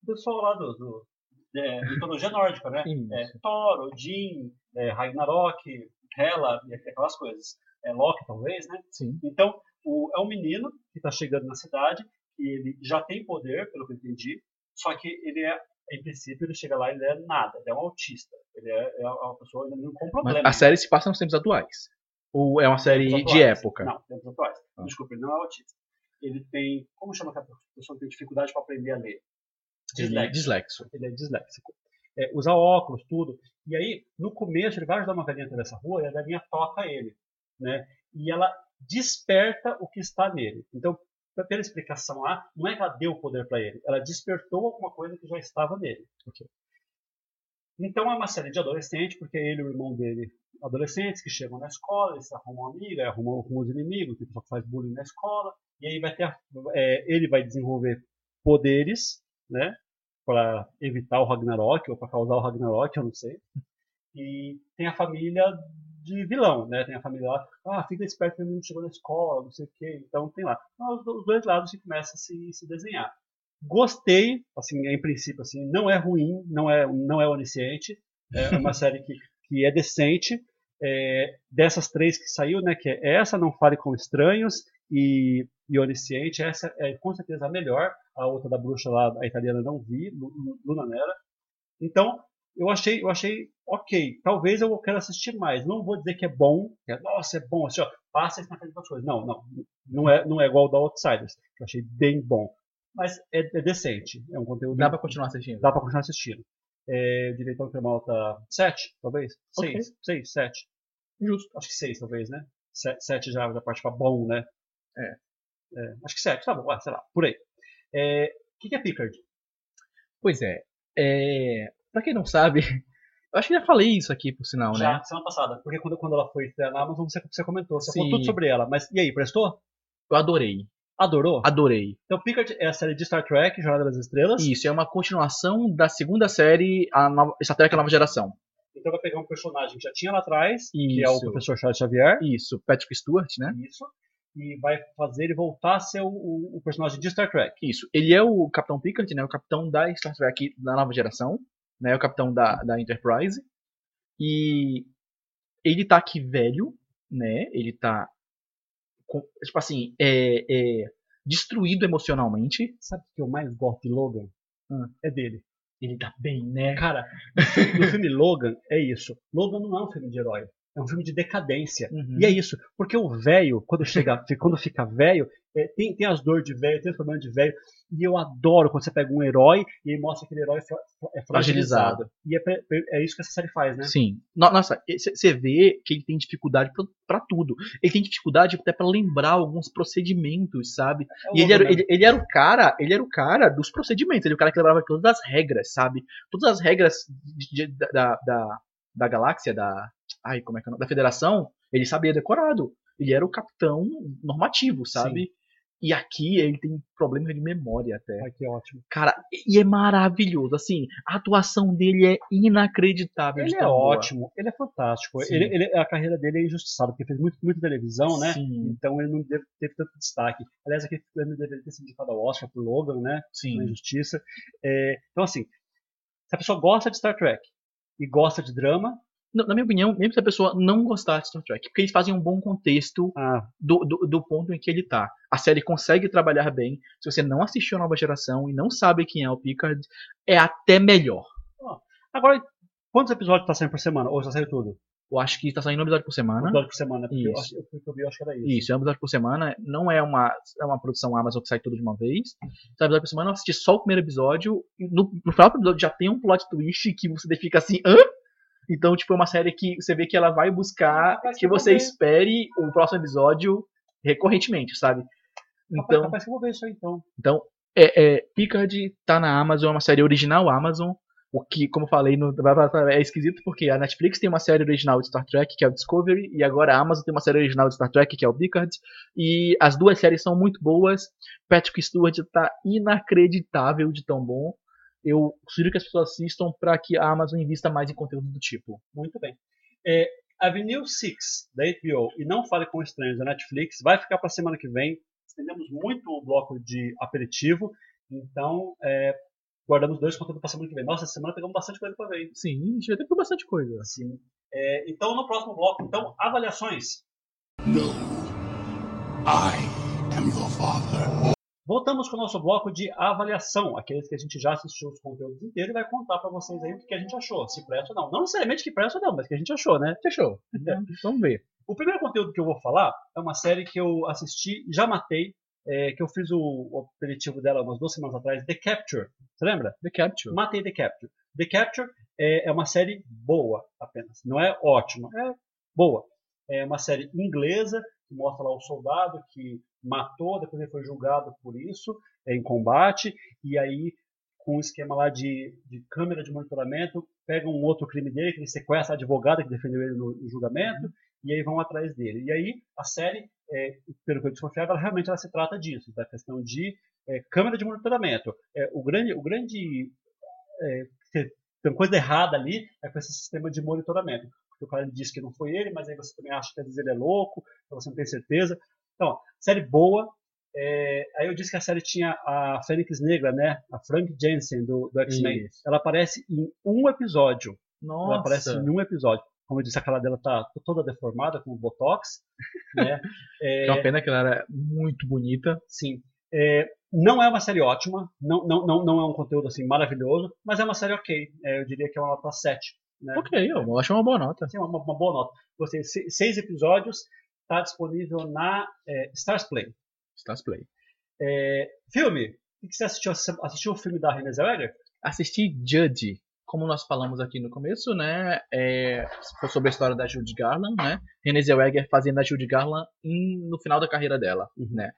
pessoal lá do, do é, mitologia nórdica, né? [LAUGHS] É, Thor, Odin, é, Ragnarok, Hela e aquelas coisas. É, Loki, talvez, né? Sim. Então, o, é um menino que está chegando na cidade e ele já tem poder, pelo que eu entendi, só que ele é, em princípio, ele chega lá e ele é nada, ele é um autista. Ele é, é uma pessoa ainda com Mas problema. a série se passa nos tempos atuais. Ou é uma série de atuais. época? Não, tempos atuais. Ah. Desculpa, ele não é autista. Ele tem. Como chama aquela pessoa que tem dificuldade para aprender a ler? É Dislexo. dislexo. Ele é disléxico. É, usa óculos, tudo. E aí, no começo, ele vai ajudar uma velhinha a atravessar a rua e a velhinha toca ele. Né? E ela desperta o que está nele. Então, pela explicação lá, não é que ela deu o poder para ele, ela despertou alguma coisa que já estava nele. Então é uma série de adolescente, porque ele e o irmão dele, adolescentes que chegam na escola, eles arrumam uma amiga, arrumam, arrumam os inimigos, tem pessoa que faz bullying na escola, e aí vai ter, é, ele vai desenvolver poderes, né, para evitar o Ragnarok ou para causar o Ragnarok, eu não sei. E tem a família de vilão, né? Tem a família lá, ah, fica esperto que ele não chegou na escola, não sei o quê. Então tem lá. Então, os, dois lados se começa a se, se desenhar. Gostei, assim, em princípio, assim, não é ruim, não é, não é onisciente. É uma [LAUGHS] série que, que é decente. É, dessas três que saiu, né? Que é essa, Não Fale com Estranhos e, e Onisciente, essa é com certeza a melhor. A outra da bruxa lá, a italiana, não vi, Luna Nera. Então, eu achei, eu achei ok. Talvez eu quero assistir mais. Não vou dizer que é bom, que é, nossa, é bom, assim, ó, passa isso na frente das coisas. Não, não, não é, não é igual ao da Outsiders, que eu achei bem bom. Mas é, é decente. É um conteúdo. Dá para continuar assistindo. Dá para continuar assistindo. É, direitão nota 7, talvez? 6, okay. 6, 7. Justo. Acho que 6, talvez, né? 7 já da parte para bom, né? É. é. Acho que 7, tá bom, sei lá, por aí. É, o que, que é Pickard? Pois é, é Pra quem não sabe, [LAUGHS] eu acho que já falei isso aqui, por sinal, já, né? Já, semana passada. Porque quando, quando ela foi estrear na Amazon, você, você comentou. Você Sim. falou tudo sobre ela. Mas e aí, prestou? Eu adorei. Adorou? Adorei. Então, Picard é a série de Star Trek, Jornada das Estrelas. Isso, é uma continuação da segunda série, a nova, Star Trek A Nova Geração. Então vai pegar um personagem que já tinha lá atrás, Isso. que é o professor Charles Xavier. Isso, Patrick Stewart, né? Isso. E vai fazer ele voltar a ser o, o, o personagem de Star Trek. Isso. Ele é o Capitão Picard, né? O capitão da Star Trek da nova geração né? O capitão da, da Enterprise. E ele tá aqui velho, né? Ele tá. Com, tipo assim, é, é, destruído emocionalmente. Sabe o que eu mais gosto de Logan? Hum. É dele. Ele tá bem, né? Cara, [LAUGHS] no filme Logan é isso. Logan não é um filme de herói. É um filme de decadência. Uhum. E é isso. Porque o velho, quando chega, [LAUGHS] quando fica velho, é, tem, tem as dores de velho, tem os problemas de velho. E eu adoro quando você pega um herói e mostra que aquele herói é fragilizado. E é, é isso que essa série faz, né? Sim. Nossa, você vê que ele tem dificuldade para tudo. Ele tem dificuldade até para lembrar alguns procedimentos, sabe? É e ele era, ele, ele, era o cara, ele era o cara dos procedimentos, ele era o cara que lembrava todas as regras, sabe? Todas as regras de, de, da, da, da galáxia, da. Ai, como é que é? Da federação, ele sabia decorado. Ele era o capitão normativo, sabe? Sim. E aqui ele tem problema de memória até. Ai, que ótimo. Cara, e é maravilhoso. Assim, a atuação dele é inacreditável. Ele é boa. ótimo, ele é fantástico. Ele, ele, a carreira dele é injustiçada, porque fez muito, muita televisão, né? Sim. Então ele não teve, teve tanto destaque. Aliás, aqui ele deveria ter sido indicado ao Oscar por Logan, né? Sim. Na Injustiça. É, então, assim, se a pessoa gosta de Star Trek e gosta de drama, na minha opinião, mesmo se a pessoa não gostar de Star Trek, porque eles fazem um bom contexto ah. do, do, do, ponto em que ele tá. A série consegue trabalhar bem. Se você não assistiu a nova geração e não sabe quem é o Picard, é até melhor. agora, quantos episódios tá saindo por semana? Ou já saiu tudo? Eu acho que está saindo um episódio por semana. Um episódio por semana, porque isso. eu, acho, eu, vi, eu acho que era isso. Isso, é um episódio por semana. Não é uma, é uma produção Amazon que sai tudo de uma vez. Sai um episódio por semana, eu assisti só o primeiro episódio. No, no final do episódio já tem um plot twist que você fica assim, hã? Então, tipo, é uma série que você vê que ela vai buscar que você espere o próximo episódio recorrentemente, sabe? Então, capaz que eu vou ver isso aí, então. Então, é, é, Picard tá na Amazon, é uma série original Amazon. O que, como eu falei, no, é esquisito porque a Netflix tem uma série original de Star Trek, que é o Discovery, e agora a Amazon tem uma série original de Star Trek, que é o Picard. E as duas séries são muito boas. Patrick Stewart tá inacreditável de tão bom eu sugiro que as pessoas assistam para que a Amazon invista mais em conteúdo do tipo. Muito bem. É, Avenue 6 da HBO e Não Fale com Estranhos da Netflix vai ficar para a semana que vem. Estendemos muito o bloco de aperitivo, então é, guardamos dois conteúdos para a semana que vem. Nossa, essa semana pegamos bastante coisa para ver. Sim, a gente vai ter bastante coisa. Sim. É, então, no próximo bloco, então, avaliações. No, I am your father. Voltamos com o nosso bloco de avaliação, aqueles que a gente já assistiu os conteúdos inteiros e vai contar para vocês aí o que a gente achou, se presta ou não. Não necessariamente que presta ou não, mas que a gente achou, né? Achou. É. Vamos ver. O primeiro conteúdo que eu vou falar é uma série que eu assisti, já matei, é, que eu fiz o, o, aperitivo dela umas duas semanas atrás, The Capture. Você lembra? The Capture. Matei The Capture. The Capture é, é uma série boa apenas. Não é ótima, é boa. É uma série inglesa que mostra lá o soldado que matou, depois ele foi julgado por isso é, em combate, e aí com um esquema lá de, de câmera de monitoramento, pegam um outro crime dele, que ele sequestra a advogada que defendeu ele no, no julgamento, uhum. e aí vão atrás dele. E aí a série, é, pelo que eu desconfiava, ela, realmente ela se trata disso, da questão de é, câmera de monitoramento. É, o grande, o grande é, tem coisa errada ali é com esse sistema de monitoramento. Porque o cara disse que não foi ele, mas aí você também acha que às vezes ele é louco, então você não tem certeza. Então, série boa, é, aí eu disse que a série tinha a Fênix Negra, né? A Frank Jensen do, do X-Men. Ela aparece em um episódio. Nossa. Ela aparece em um episódio. Como eu disse, a cara dela tá toda deformada com botox. [LAUGHS] Né? É, é uma pena que ela era muito bonita. Sim. É, não é uma série ótima, não, não, não, não é um conteúdo assim maravilhoso, mas é uma série ok. É, eu diria que é uma nota 7. Né? Ok, eu acho uma boa nota. Sim, uma, uma boa nota. Você, seis episódios, está disponível na é, Stars Play. Stars Play. É, filme. O que você assistiu? Assistiu o filme da Renée Zellweger? Assisti Judge. Como nós falamos aqui no começo, né? É, sobre a história da Judy Garland, né? Renée Zellweger fazendo a Judy Garland em, no final da carreira dela, uhum. né?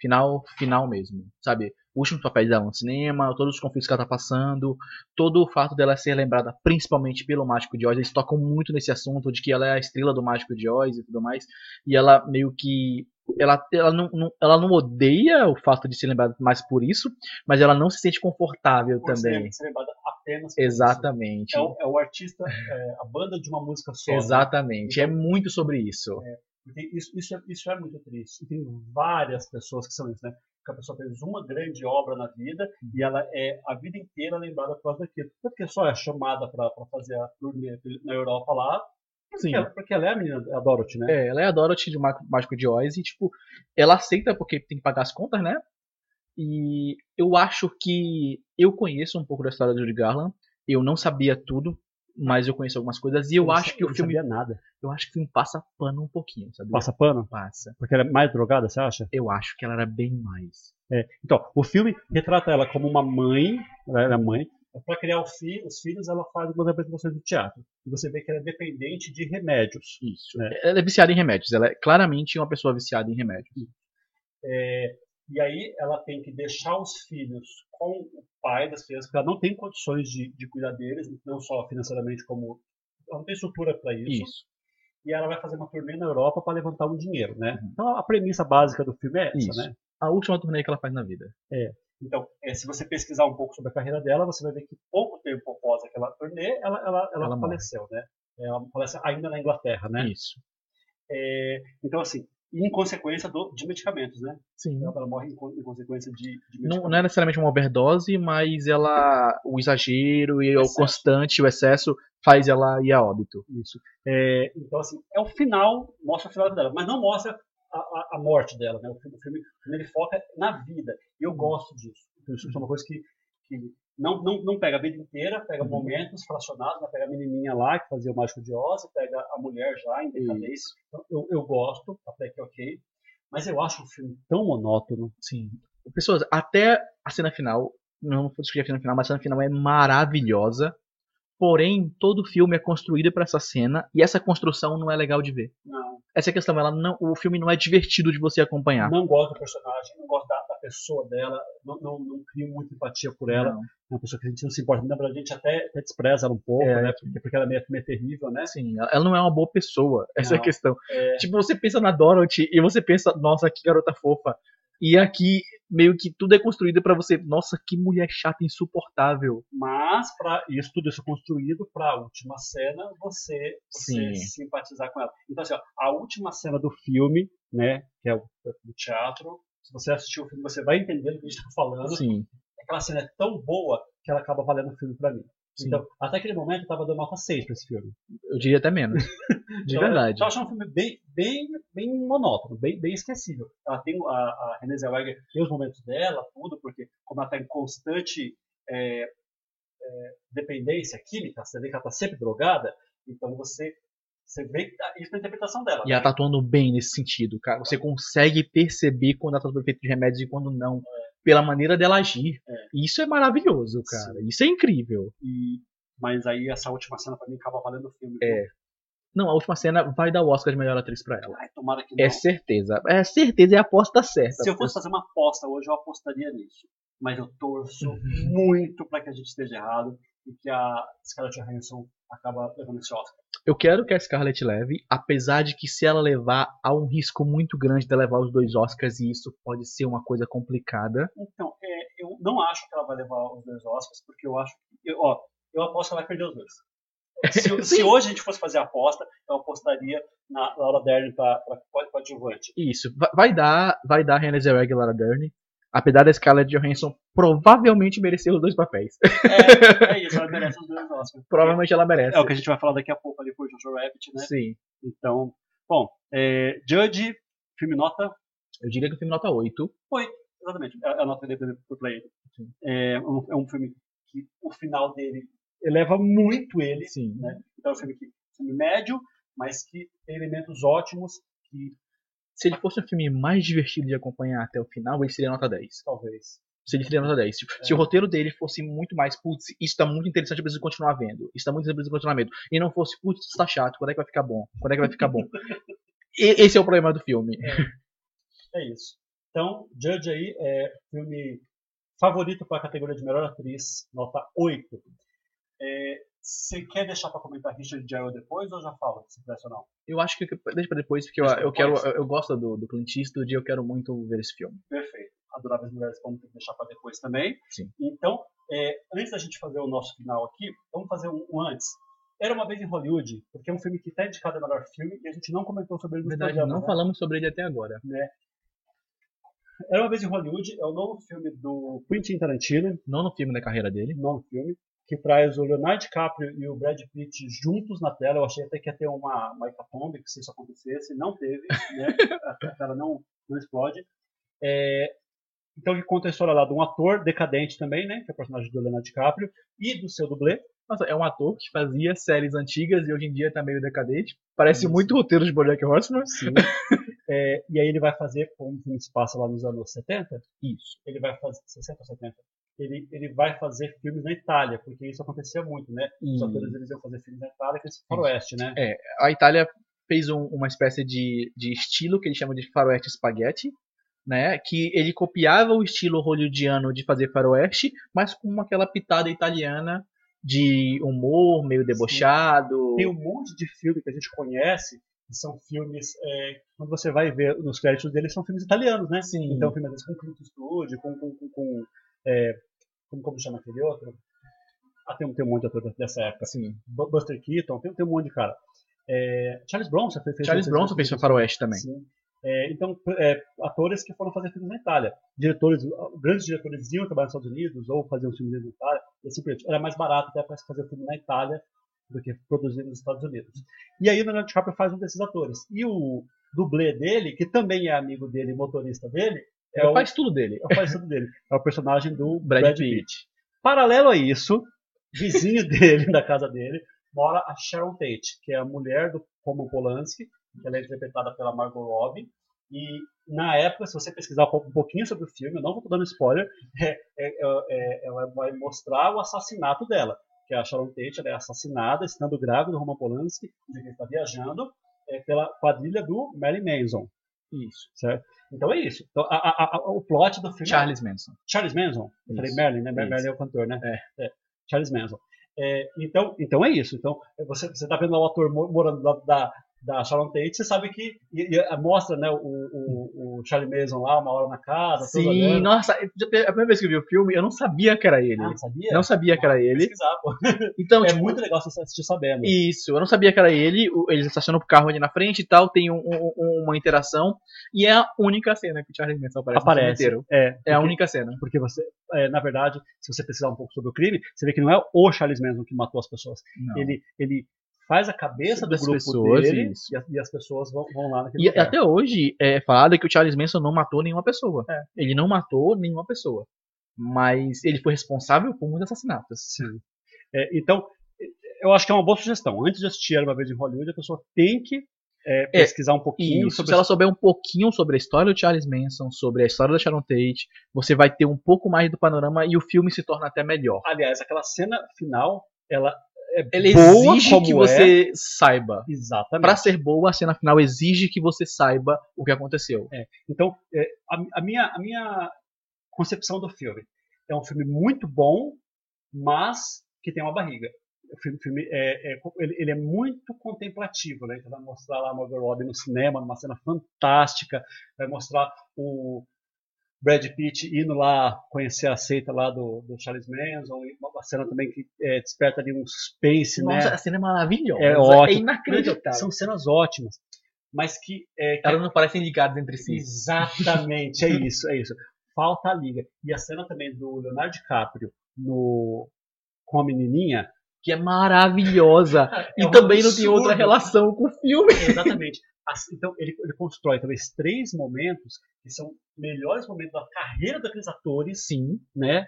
Final, final mesmo, sabe? O último papel dela no cinema, todos os conflitos que ela tá passando, todo o fato dela ser lembrada principalmente pelo Mágico de Oz, eles tocam muito nesse assunto de que ela é a estrela do Mágico de Oz e tudo mais, e ela meio que ela, ela, não, não, ela não odeia o fato de ser lembrada mais por isso, mas ela não se sente confortável por também. Ser lembrada apenas por Exatamente. Isso. É, o, é o artista, é, a banda de uma música só. Né? Exatamente. Né? Então, é muito sobre isso. É, isso, isso, é, isso é muito triste. E tem várias pessoas que são isso, né? Que a pessoa fez uma grande obra na vida uhum. e ela é a vida inteira lembrada por causa daquilo. Porque só é chamada para fazer a turnê na Europa lá, Sim. Porque ela, porque ela é a menina, a Dorothy, né? É, ela é a Dorothy de Mágico de Oz e, tipo, ela aceita porque tem que pagar as contas, né? E eu acho que eu conheço um pouco da história do Judy Garland. Eu não sabia tudo, mas eu conheço algumas coisas e eu, eu acho que o filme não sabia nada. Eu acho que o filme passa pano um pouquinho, sabe? Passa pano? Passa. Porque ela é mais drogada, você acha? Eu acho que ela era bem mais. É. Então, o filme retrata ela como uma mãe, ela era mãe, para criar filho, os filhos, ela faz algumas apresentações do teatro. E você vê que ela é dependente de remédios. Isso. Né? Ela é viciada em remédios. Ela é claramente uma pessoa viciada em remédios. É, e aí ela tem que deixar os filhos com o pai das crianças, porque ela não tem condições de, de cuidar deles, não só financeiramente, como. Ela não tem estrutura para isso. Isso. E ela vai fazer uma turnê na Europa para levantar um dinheiro, né? Uhum. Então a premissa básica do filme é essa, isso. né? A última turnê que ela faz na vida. É. Então, é, se você pesquisar um pouco sobre a carreira dela, você vai ver que pouco tempo após aquela turnê, ela, ela, ela, ela faleceu, morre. né? Ela falece ainda na Inglaterra, né? Isso. É, então, assim, em consequência do, de medicamentos, né? Sim. Ela morre em, em consequência de, de medicamentos. Não, não, é necessariamente uma overdose, mas ela, o exagero e o, o constante, o excesso, faz ela ir a óbito. Isso. É, então, assim, é o final, mostra o final dela, mas não mostra a, a, morte dela. Né? O, filme, o filme ele foca na vida. E eu gosto disso. Isso é uma coisa que, que não, não, não pega a vida inteira, pega uhum. momentos fracionados, né? pega a menininha lá que fazia o Mágico de Oz, pega a mulher já em decadência. Então, eu, eu gosto, até que ok. Mas eu acho o filme tão monótono. Sim. Pessoas, até a cena final, não vou discutir a cena final, mas a cena final é maravilhosa. Porém, todo o filme é construído para essa cena e essa construção não é legal de ver. Não. Essa é a questão, ela não, o filme não é divertido de você acompanhar. Não gosto do personagem, não gosto da, da pessoa dela, não, não, não, crio muita empatia por ela. Não. É uma pessoa que a gente não se importa, a gente até, até despreza ela um pouco, é, né? Porque, porque ela é meio, meio terrível, né? Sim, ela não é uma boa pessoa, [LAUGHS] essa não, é a questão. É... Tipo, você pensa na Dorothy e você pensa, nossa, que garota fofa. E aqui meio que tudo é construído para você, nossa, que mulher chata, insuportável. Mas para isso tudo isso construído para a última cena você, você simpatizar com ela. Então assim, ó, a última cena do filme, né, que é o do teatro, se você assistir o filme você vai entender o que a gente está falando. Sim. Aquela cena é tão boa que ela acaba valendo o filme para mim. Sim. Então, até aquele momento eu tava dando nota 6 pra esse filme. Eu diria até menos. [LAUGHS] De então, verdade. Eu acho um filme bem, bem, bem monótono, bem, bem esquecível. Ela tem, a, a Renée Zellweger tem os momentos dela, tudo, porque como ela tá em constante é, é, dependência química, você vê que ela tá sempre drogada, então você você vê isso na interpretação dela. E né? ela tá atuando bem nesse sentido, cara. Você consegue perceber quando ela tá sob efeito de remédios e quando não. É pela maneira dela agir. É. Isso é maravilhoso, cara. Sim. Isso é incrível. E... Mas aí essa última cena pra mim acaba valendo o filme. É. Não, a última cena vai dar o Oscar de melhor atriz pra ela. Ai, tomara que é não. É certeza. É certeza, é a aposta certa. Se eu fosse fazer uma aposta hoje, eu apostaria nisso. mas eu torço muito para que a gente esteja errado e que a Scarlett Johansson acaba levando esse Oscar. Eu quero que a Scarlett leve, apesar de que se ela levar, há um risco muito grande de levar os dois Oscars e isso pode ser uma coisa complicada. Então, é, eu não acho que ela vai levar os dois Oscars, porque eu acho que, eu, ó, eu aposto que ela vai perder os dois. [LAUGHS] Se, se, hoje a gente fosse fazer a aposta, eu apostaria na Laura Dern para coadjuvante. Isso, vai dar, vai dar Renée Zellweger e Laura Dern. Apesar da Scarlett Johansson provavelmente merecer os dois papéis. É, é isso, ela merece os dois Oscars. provavelmente ela merece. É o que a gente vai falar daqui a pouco ali por Jojo Rabbit, né? Sim. Então, bom, é, Judge, filme nota? Eu diria que o filme nota 8. 8, exatamente. É a nota dele por play. É um, é um filme que o final dele eleva muito ele. Sim. Né? Então é um filme, que, filme médio, mas que tem elementos ótimos que se ele fosse um filme mais divertido de acompanhar até o final, ele seria nota 10. Talvez. Se ele seria nota 10. Tipo, é. Se o roteiro dele fosse muito mais, putz, isso tá muito interessante, eu preciso continuar vendo. Isso tá muito interessante, eu preciso continuar vendo. E não fosse, putz, isso tá chato, quando é que vai ficar bom? Quando é que vai ficar bom? [LAUGHS] e, esse é o problema do filme. É, é isso. Então, Judge aí é filme favorito para a categoria de melhor atriz, nota 8. É, você quer deixar para comentar Richard Jewell depois ou já fala se presta ou não? Eu acho que deixa para depois, porque eu, eu, quero, eu, eu, gosto do, do Clint Eastwood e eu quero muito ver esse filme. Perfeito. Adoráveis Mulheres vamos ter que deixar para depois também. Sim. Então, é, antes da gente fazer o nosso final aqui, vamos fazer um, um, antes. Era uma vez em Hollywood, porque é um filme que está indicado a melhor filme e a gente não comentou sobre ele no Verdade, programa, não né? falamos sobre ele até agora. Né? Era uma vez em Hollywood é o novo filme do Quentin Tarantino. Nono filme da carreira dele. Novo filme que traz o Leonardo DiCaprio e o Brad Pitt juntos na tela. Eu achei até que ia ter uma, uma hecatombe, que se isso acontecesse. Não teve, né? [LAUGHS] a tela não, não explode. É, então, que conta a história lá de um ator decadente também, né? Que é o personagem do Leonardo DiCaprio, e do seu dublê. Nossa, é um ator que fazia séries antigas e hoje em dia tá meio decadente. Parece isso. muito roteiro de Bojack Horseman. Sim. [LAUGHS] é, e aí ele vai fazer, como o filme se passa lá nos anos 70, isso. Ele vai fazer 60 ou 70 ele, ele vai fazer filmes na Itália, porque isso acontecia muito, né? Os atores eles iam fazer filmes na Itália, que é faroeste, né? É, a Itália fez um, uma espécie de, de estilo que eles chamam de faroeste spaghetti, né? Que ele copiava o estilo hollywoodiano de fazer faroeste, mas com aquela pitada italiana de humor meio debochado. Sim. Tem um monte de filme que a gente conhece são filmes é, quando você vai ver nos créditos deles são filmes italianos, né? Sim. Então filmes com Clint Eastwood, com, com, com, com é, como, como chama aquele outro? Ah, tem, tem um monte de ator dessa época, assim, Buster Keaton, tem, tem um monte de cara. É, Charles Bronson fez, Charles fez, Bronson fez, fez Faroeste também. Sim. É, então, é, atores que foram fazer filmes na Itália. Diretores, grandes diretores iam trabalhar nos Estados Unidos ou faziam filmes na Itália. E assim, era mais barato até para fazer filme na Itália do que produzir nos Estados Unidos. E aí o Leonardo DiCaprio faz um desses atores. E o dublê dele, que também é amigo dele, motorista dele, é o, faz tudo dele. É o faz tudo dele. É o personagem do [LAUGHS] Brad, Brad Pitt. Pitt. Paralelo a isso, vizinho [LAUGHS] dele, da casa dele, mora a Sharon Tate, que é a mulher do Roman Polanski, que ela é interpretada pela Margot Robbie. E na época, se você pesquisar um pouquinho sobre o filme, eu não vou dando spoiler, [LAUGHS] é, é, é, ela vai mostrar o assassinato dela. Que a Sharon Tate é assassinada, estando grávida do Roman Polanski, que está viajando, é, pela quadrilha do Mary Manson. Isso. Certo? Então é isso. Então, a, a, o plot do filme. Charles Manson. Charles Manson. Eu falei Merlin, né? Merlin é o cantor, né? É. é. Charles Manson. É, então, então é isso. Então você está vendo o ator morando da, da, da Sharon Tate, você sabe que e, e, mostra né, o, o, o Charlie Manson lá, uma hora na casa. Sim, nossa, a primeira vez que eu vi o filme, eu não sabia que era ele. Ah, não sabia? Não sabia que era ele. [LAUGHS] Então, é tipo, muito legal você assistir sabendo. Isso, eu não sabia que era ele. Eles estacionam o carro ali na frente e tal, tem um, um, uma interação. E é a única cena que o Charlie Manson aparece. Aparece. inteiro. É, porque, é a única cena. Porque você, é, na verdade, se você pesquisar um pouco sobre o crime, você vê que não é o Charles Manson que matou as pessoas. Não. Ele, ele faz a cabeça do Das grupo pessoas, dele e as, e as pessoas vão, vão lá naquele E lugar. até hoje é falado que o Charles Manson não matou nenhuma pessoa. É. Ele não matou nenhuma pessoa. Mas ele foi responsável por muitos assassinatos. É, então, eu acho que é uma boa sugestão. Antes de assistir Era uma vez em Hollywood, a pessoa tem que é, pesquisar um pouquinho Isso, sobre se ela souber um pouquinho sobre a história do Charles Manson, sobre a história da Sharon Tate, você vai ter um pouco mais do panorama e o filme se torna até melhor. Aliás, aquela cena final, ela é Ele boa exige que é. você saiba. Exatamente. Pra ser boa, a cena final exige que você saiba o que aconteceu. Então, é, a, a minha, a minha concepção do filme. é um filme muito bom, mas que tem uma barriga. O filme, filme é, é ele, é muito contemplativo, né? Então vai mostrar lá a Margot Robbie no cinema, numa cena fantástica, vai mostrar o Brad Pitt indo lá conhecer a seita lá do, do Charles Manson, uma cena também que é, desperta ali um suspense, Nossa, né? a cena é maravilhosa, é, é ótimo. inacreditável. São cenas ótimas, mas que... É, Elas não parecem ligadas entre si. Exatamente, é isso, é isso. Falta a liga. E a cena também do Leonardo DiCaprio no com a menininha que é maravilhosa [LAUGHS] é e um também não tem absurdo. outra relação com o filme. Exatamente. Então, ele, ele constrói talvez três momentos que são melhores momentos da carreira daqueles atores, Sim. né?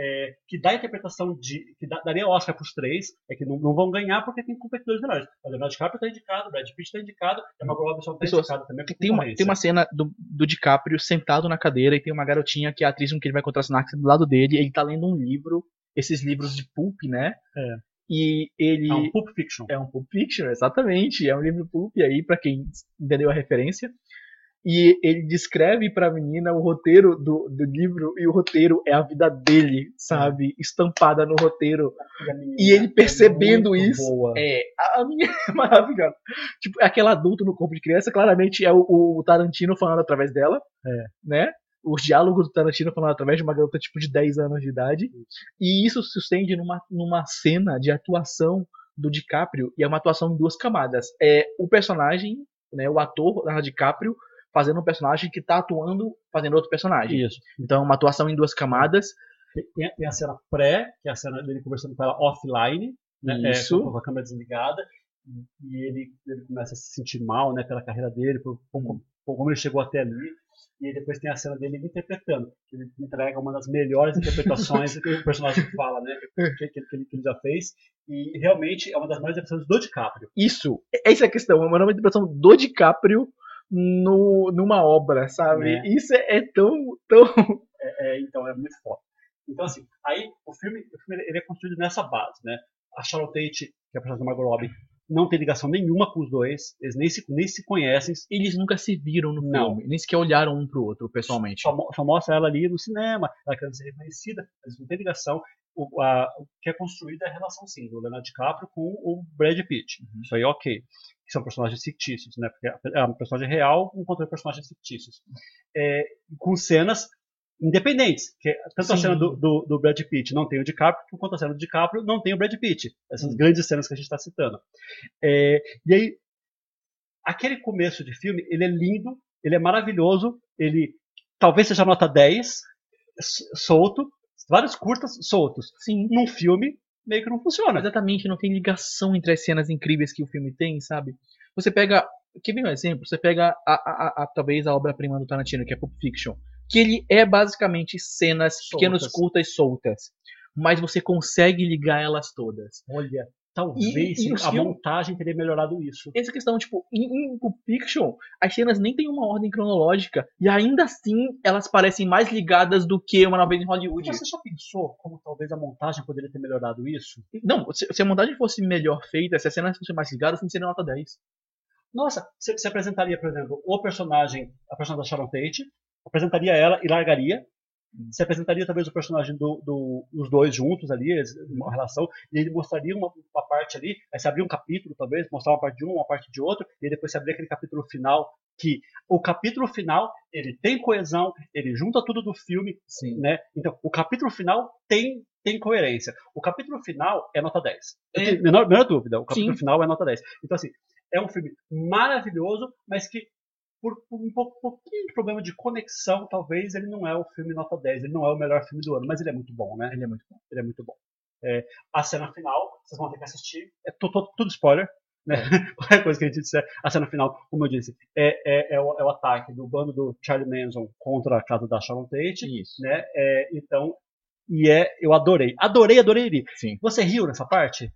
É, que dá a interpretação de. que dá, daria Oscar para os três, é que não, não vão ganhar porque tem competidores melhores. O Leonardo DiCaprio está indicado, o Brad Pitt está indicado, a Margot Robbie só está indicado também. Tem uma, tem uma cena do, do DiCaprio sentado na cadeira e tem uma garotinha que é a atriz com quem ele vai contracenar do lado dele. Ele tá lendo um livro, esses livros de pulp, né? É. E ele. É um Pulp Fiction. É um Pulp Fiction, exatamente. É um livro Pulp aí, pra quem entendeu a referência. E ele descreve pra menina o roteiro do, do livro, e o roteiro é a vida dele, sabe? Estampada no roteiro. E ele percebendo É isso, boa. É, a a minha [LAUGHS] é maravilhosa. Tipo, aquele adulto no corpo de criança, claramente é o, o Tarantino falando através dela. É. Né? Os diálogos do Tarantino falando através de uma garota tipo de 10 anos de idade. E isso se estende numa, numa cena de atuação do DiCaprio, e é uma atuação em duas camadas. É o personagem, né, o ator Leonardo DiCaprio, fazendo um personagem que tá atuando fazendo outro personagem. Isso. Então, uma atuação em duas camadas. Tem, a- tem a cena pré, que é a cena dele conversando com ela offline, né, é, Isso. com a câmera desligada, e- e ele, ele começa a se sentir mal né, pela carreira dele, por, por- por como ele chegou até ali. E aí depois tem a cena dele interpretando, que ele entrega uma das melhores interpretações que o personagem fala, né, que, que, que ele, que ele já fez. E realmente é uma das melhores interpretações do DiCaprio. Isso, essa é a questão. É uma nova interpretação do DiCaprio no, numa obra, sabe? Né? Isso é, é tão, tão. É, então é muito forte. Então, assim, aí o filme, o filme ele é construído nessa base, né? A Charlotte Tate, que é a personagem da Margot Robbie, não tem ligação nenhuma com os dois, eles nem se, nem se conhecem, Eles nunca se viram no Não. filme, nem sequer olharam um pro outro, pessoalmente. só, só mostra ela ali no cinema, ela querendo ser reconhecida, mas não tem ligação. O, a- o que é construído é a relação, sim, do Leonardo DiCaprio com o Brad Pitt. Isso aí, ok. Que são personagens fictícios, né? Porque é um personagem real encontrando personagens fictícios. É, com cenas independentes. Que tanto a Sim. cena do, do, do Brad Pitt não tem o DiCaprio, quanto a cena do DiCaprio não tem o Brad Pitt. Essas grandes cenas que a gente está citando. É, e aí, aquele começo de filme, ele é lindo, ele é maravilhoso, ele talvez seja nota 10, s- solto, vários curtas soltos. Sim. Num filme, meio que não funciona. Exatamente, não tem ligação entre as cenas incríveis que o filme tem, sabe? Você pega. Quer ver um exemplo? Você pega a, a, a- a- talvez a obra-prima do Tarantino, que é Pulp Fiction. Que ele é basicamente cenas pequenas, Soltas. curtas, soltas. Mas você consegue ligar elas todas. Olha, talvez E- e a filmes- montagem teria melhorado isso. Essa questão, tipo, em, em Pulp Fiction, as cenas nem têm uma ordem cronológica. E ainda assim, elas parecem mais ligadas do que uma vez em Hollywood. Você já pensou como talvez a montagem poderia ter melhorado isso? Não, se, se a montagem fosse melhor feita, se as cenas fossem mais ligadas, não seria nota 10. Nossa, você, você apresentaria, por exemplo, o personagem, a personagem da Sharon Tate, apresentaria ela e largaria. Você apresentaria talvez o personagem do, do- os dois juntos ali, uma relação, e ele mostraria uma, uma parte ali, aí você abria um capítulo, talvez, mostrar uma parte de um, uma parte de outro, e depois você abria aquele capítulo final, que o capítulo final, ele tem coesão, ele junta tudo do filme, Sim. né? Então, o capítulo final tem, tem coerência. O capítulo final é nota 10. Eu É. tenho menor, menor dúvida, o capítulo Sim. final é nota 10. Então, assim, é um filme maravilhoso, mas que por, por um pouco- pouquinho de problema de conexão, talvez ele não é o filme nota 10, ele não é o melhor filme do ano, mas ele é muito bom, né? Ele é muito bom. Ele é muito bom. É, a cena final, vocês vão ter que assistir, é to- tudo spoiler, né? [LAUGHS] Qualquer coisa que a gente disser, a cena final, como eu disse, é, é, é, o, é o ataque do bando do Charlie Manson contra a casa da Sharon Tate, Isso. né? É, então, e é, eu adorei. Adorei, adorei. Sim. Você riu nessa parte?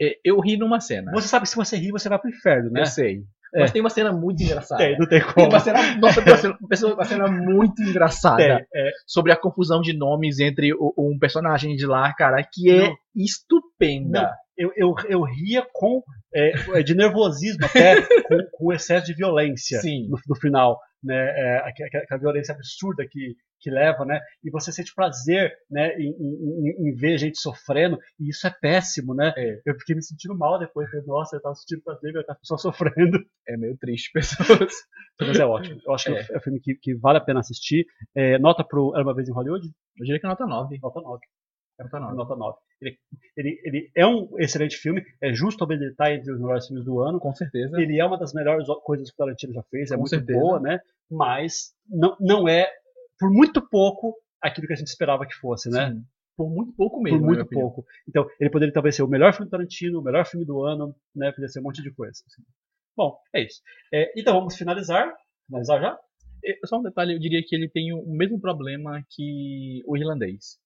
É, Eu ri numa cena. Você sabe que se você rir, você vai pro inferno, né? Eu sei. É. Mas tem uma cena muito engraçada. Tem, não tem Tem como. uma cena, nossa, tem uma cena, uma cena muito [LAUGHS] engraçada Tem, é, sobre a confusão de nomes entre o- um personagem de lá, cara, que é Não. estupenda. Não. eu, eu, eu ria com é, de nervosismo até [LAUGHS] com, com excesso de violência Sim. no, no final né é, aquela violência absurda que, que leva, né? E você sente prazer, né, em, em, em ver gente sofrendo, e isso é péssimo, né? É. Eu fiquei me sentindo mal depois, falei, nossa, eu tava sentindo prazer ver a pessoa sofrendo. É meio triste, [LAUGHS] pessoas. Mas é ótimo. Eu acho é. que é um filme que, que vale a pena assistir. É, nota pro Era uma vez em Hollywood? Eu diria que nota 9. Nota 9. Nota 9. Nota 9. Ele, ele, ele é um excelente filme, é justo ele estar entre os melhores filmes do ano. Com certeza. Ele é uma das melhores coisas que o Tarantino já fez, é Com muito certeza. boa, né? Mas não, não é, por muito pouco, aquilo que a gente esperava que fosse, né? Sim. Por muito pouco mesmo. Por muito pouco. Então, ele poderia talvez ser o melhor filme do Tarantino, o melhor filme do ano, né? Poderia ser um monte de coisa. Assim. Bom, é isso. É, então vamos finalizar. Finalizar já? Só um detalhe, eu diria que ele tem o mesmo problema que o irlandês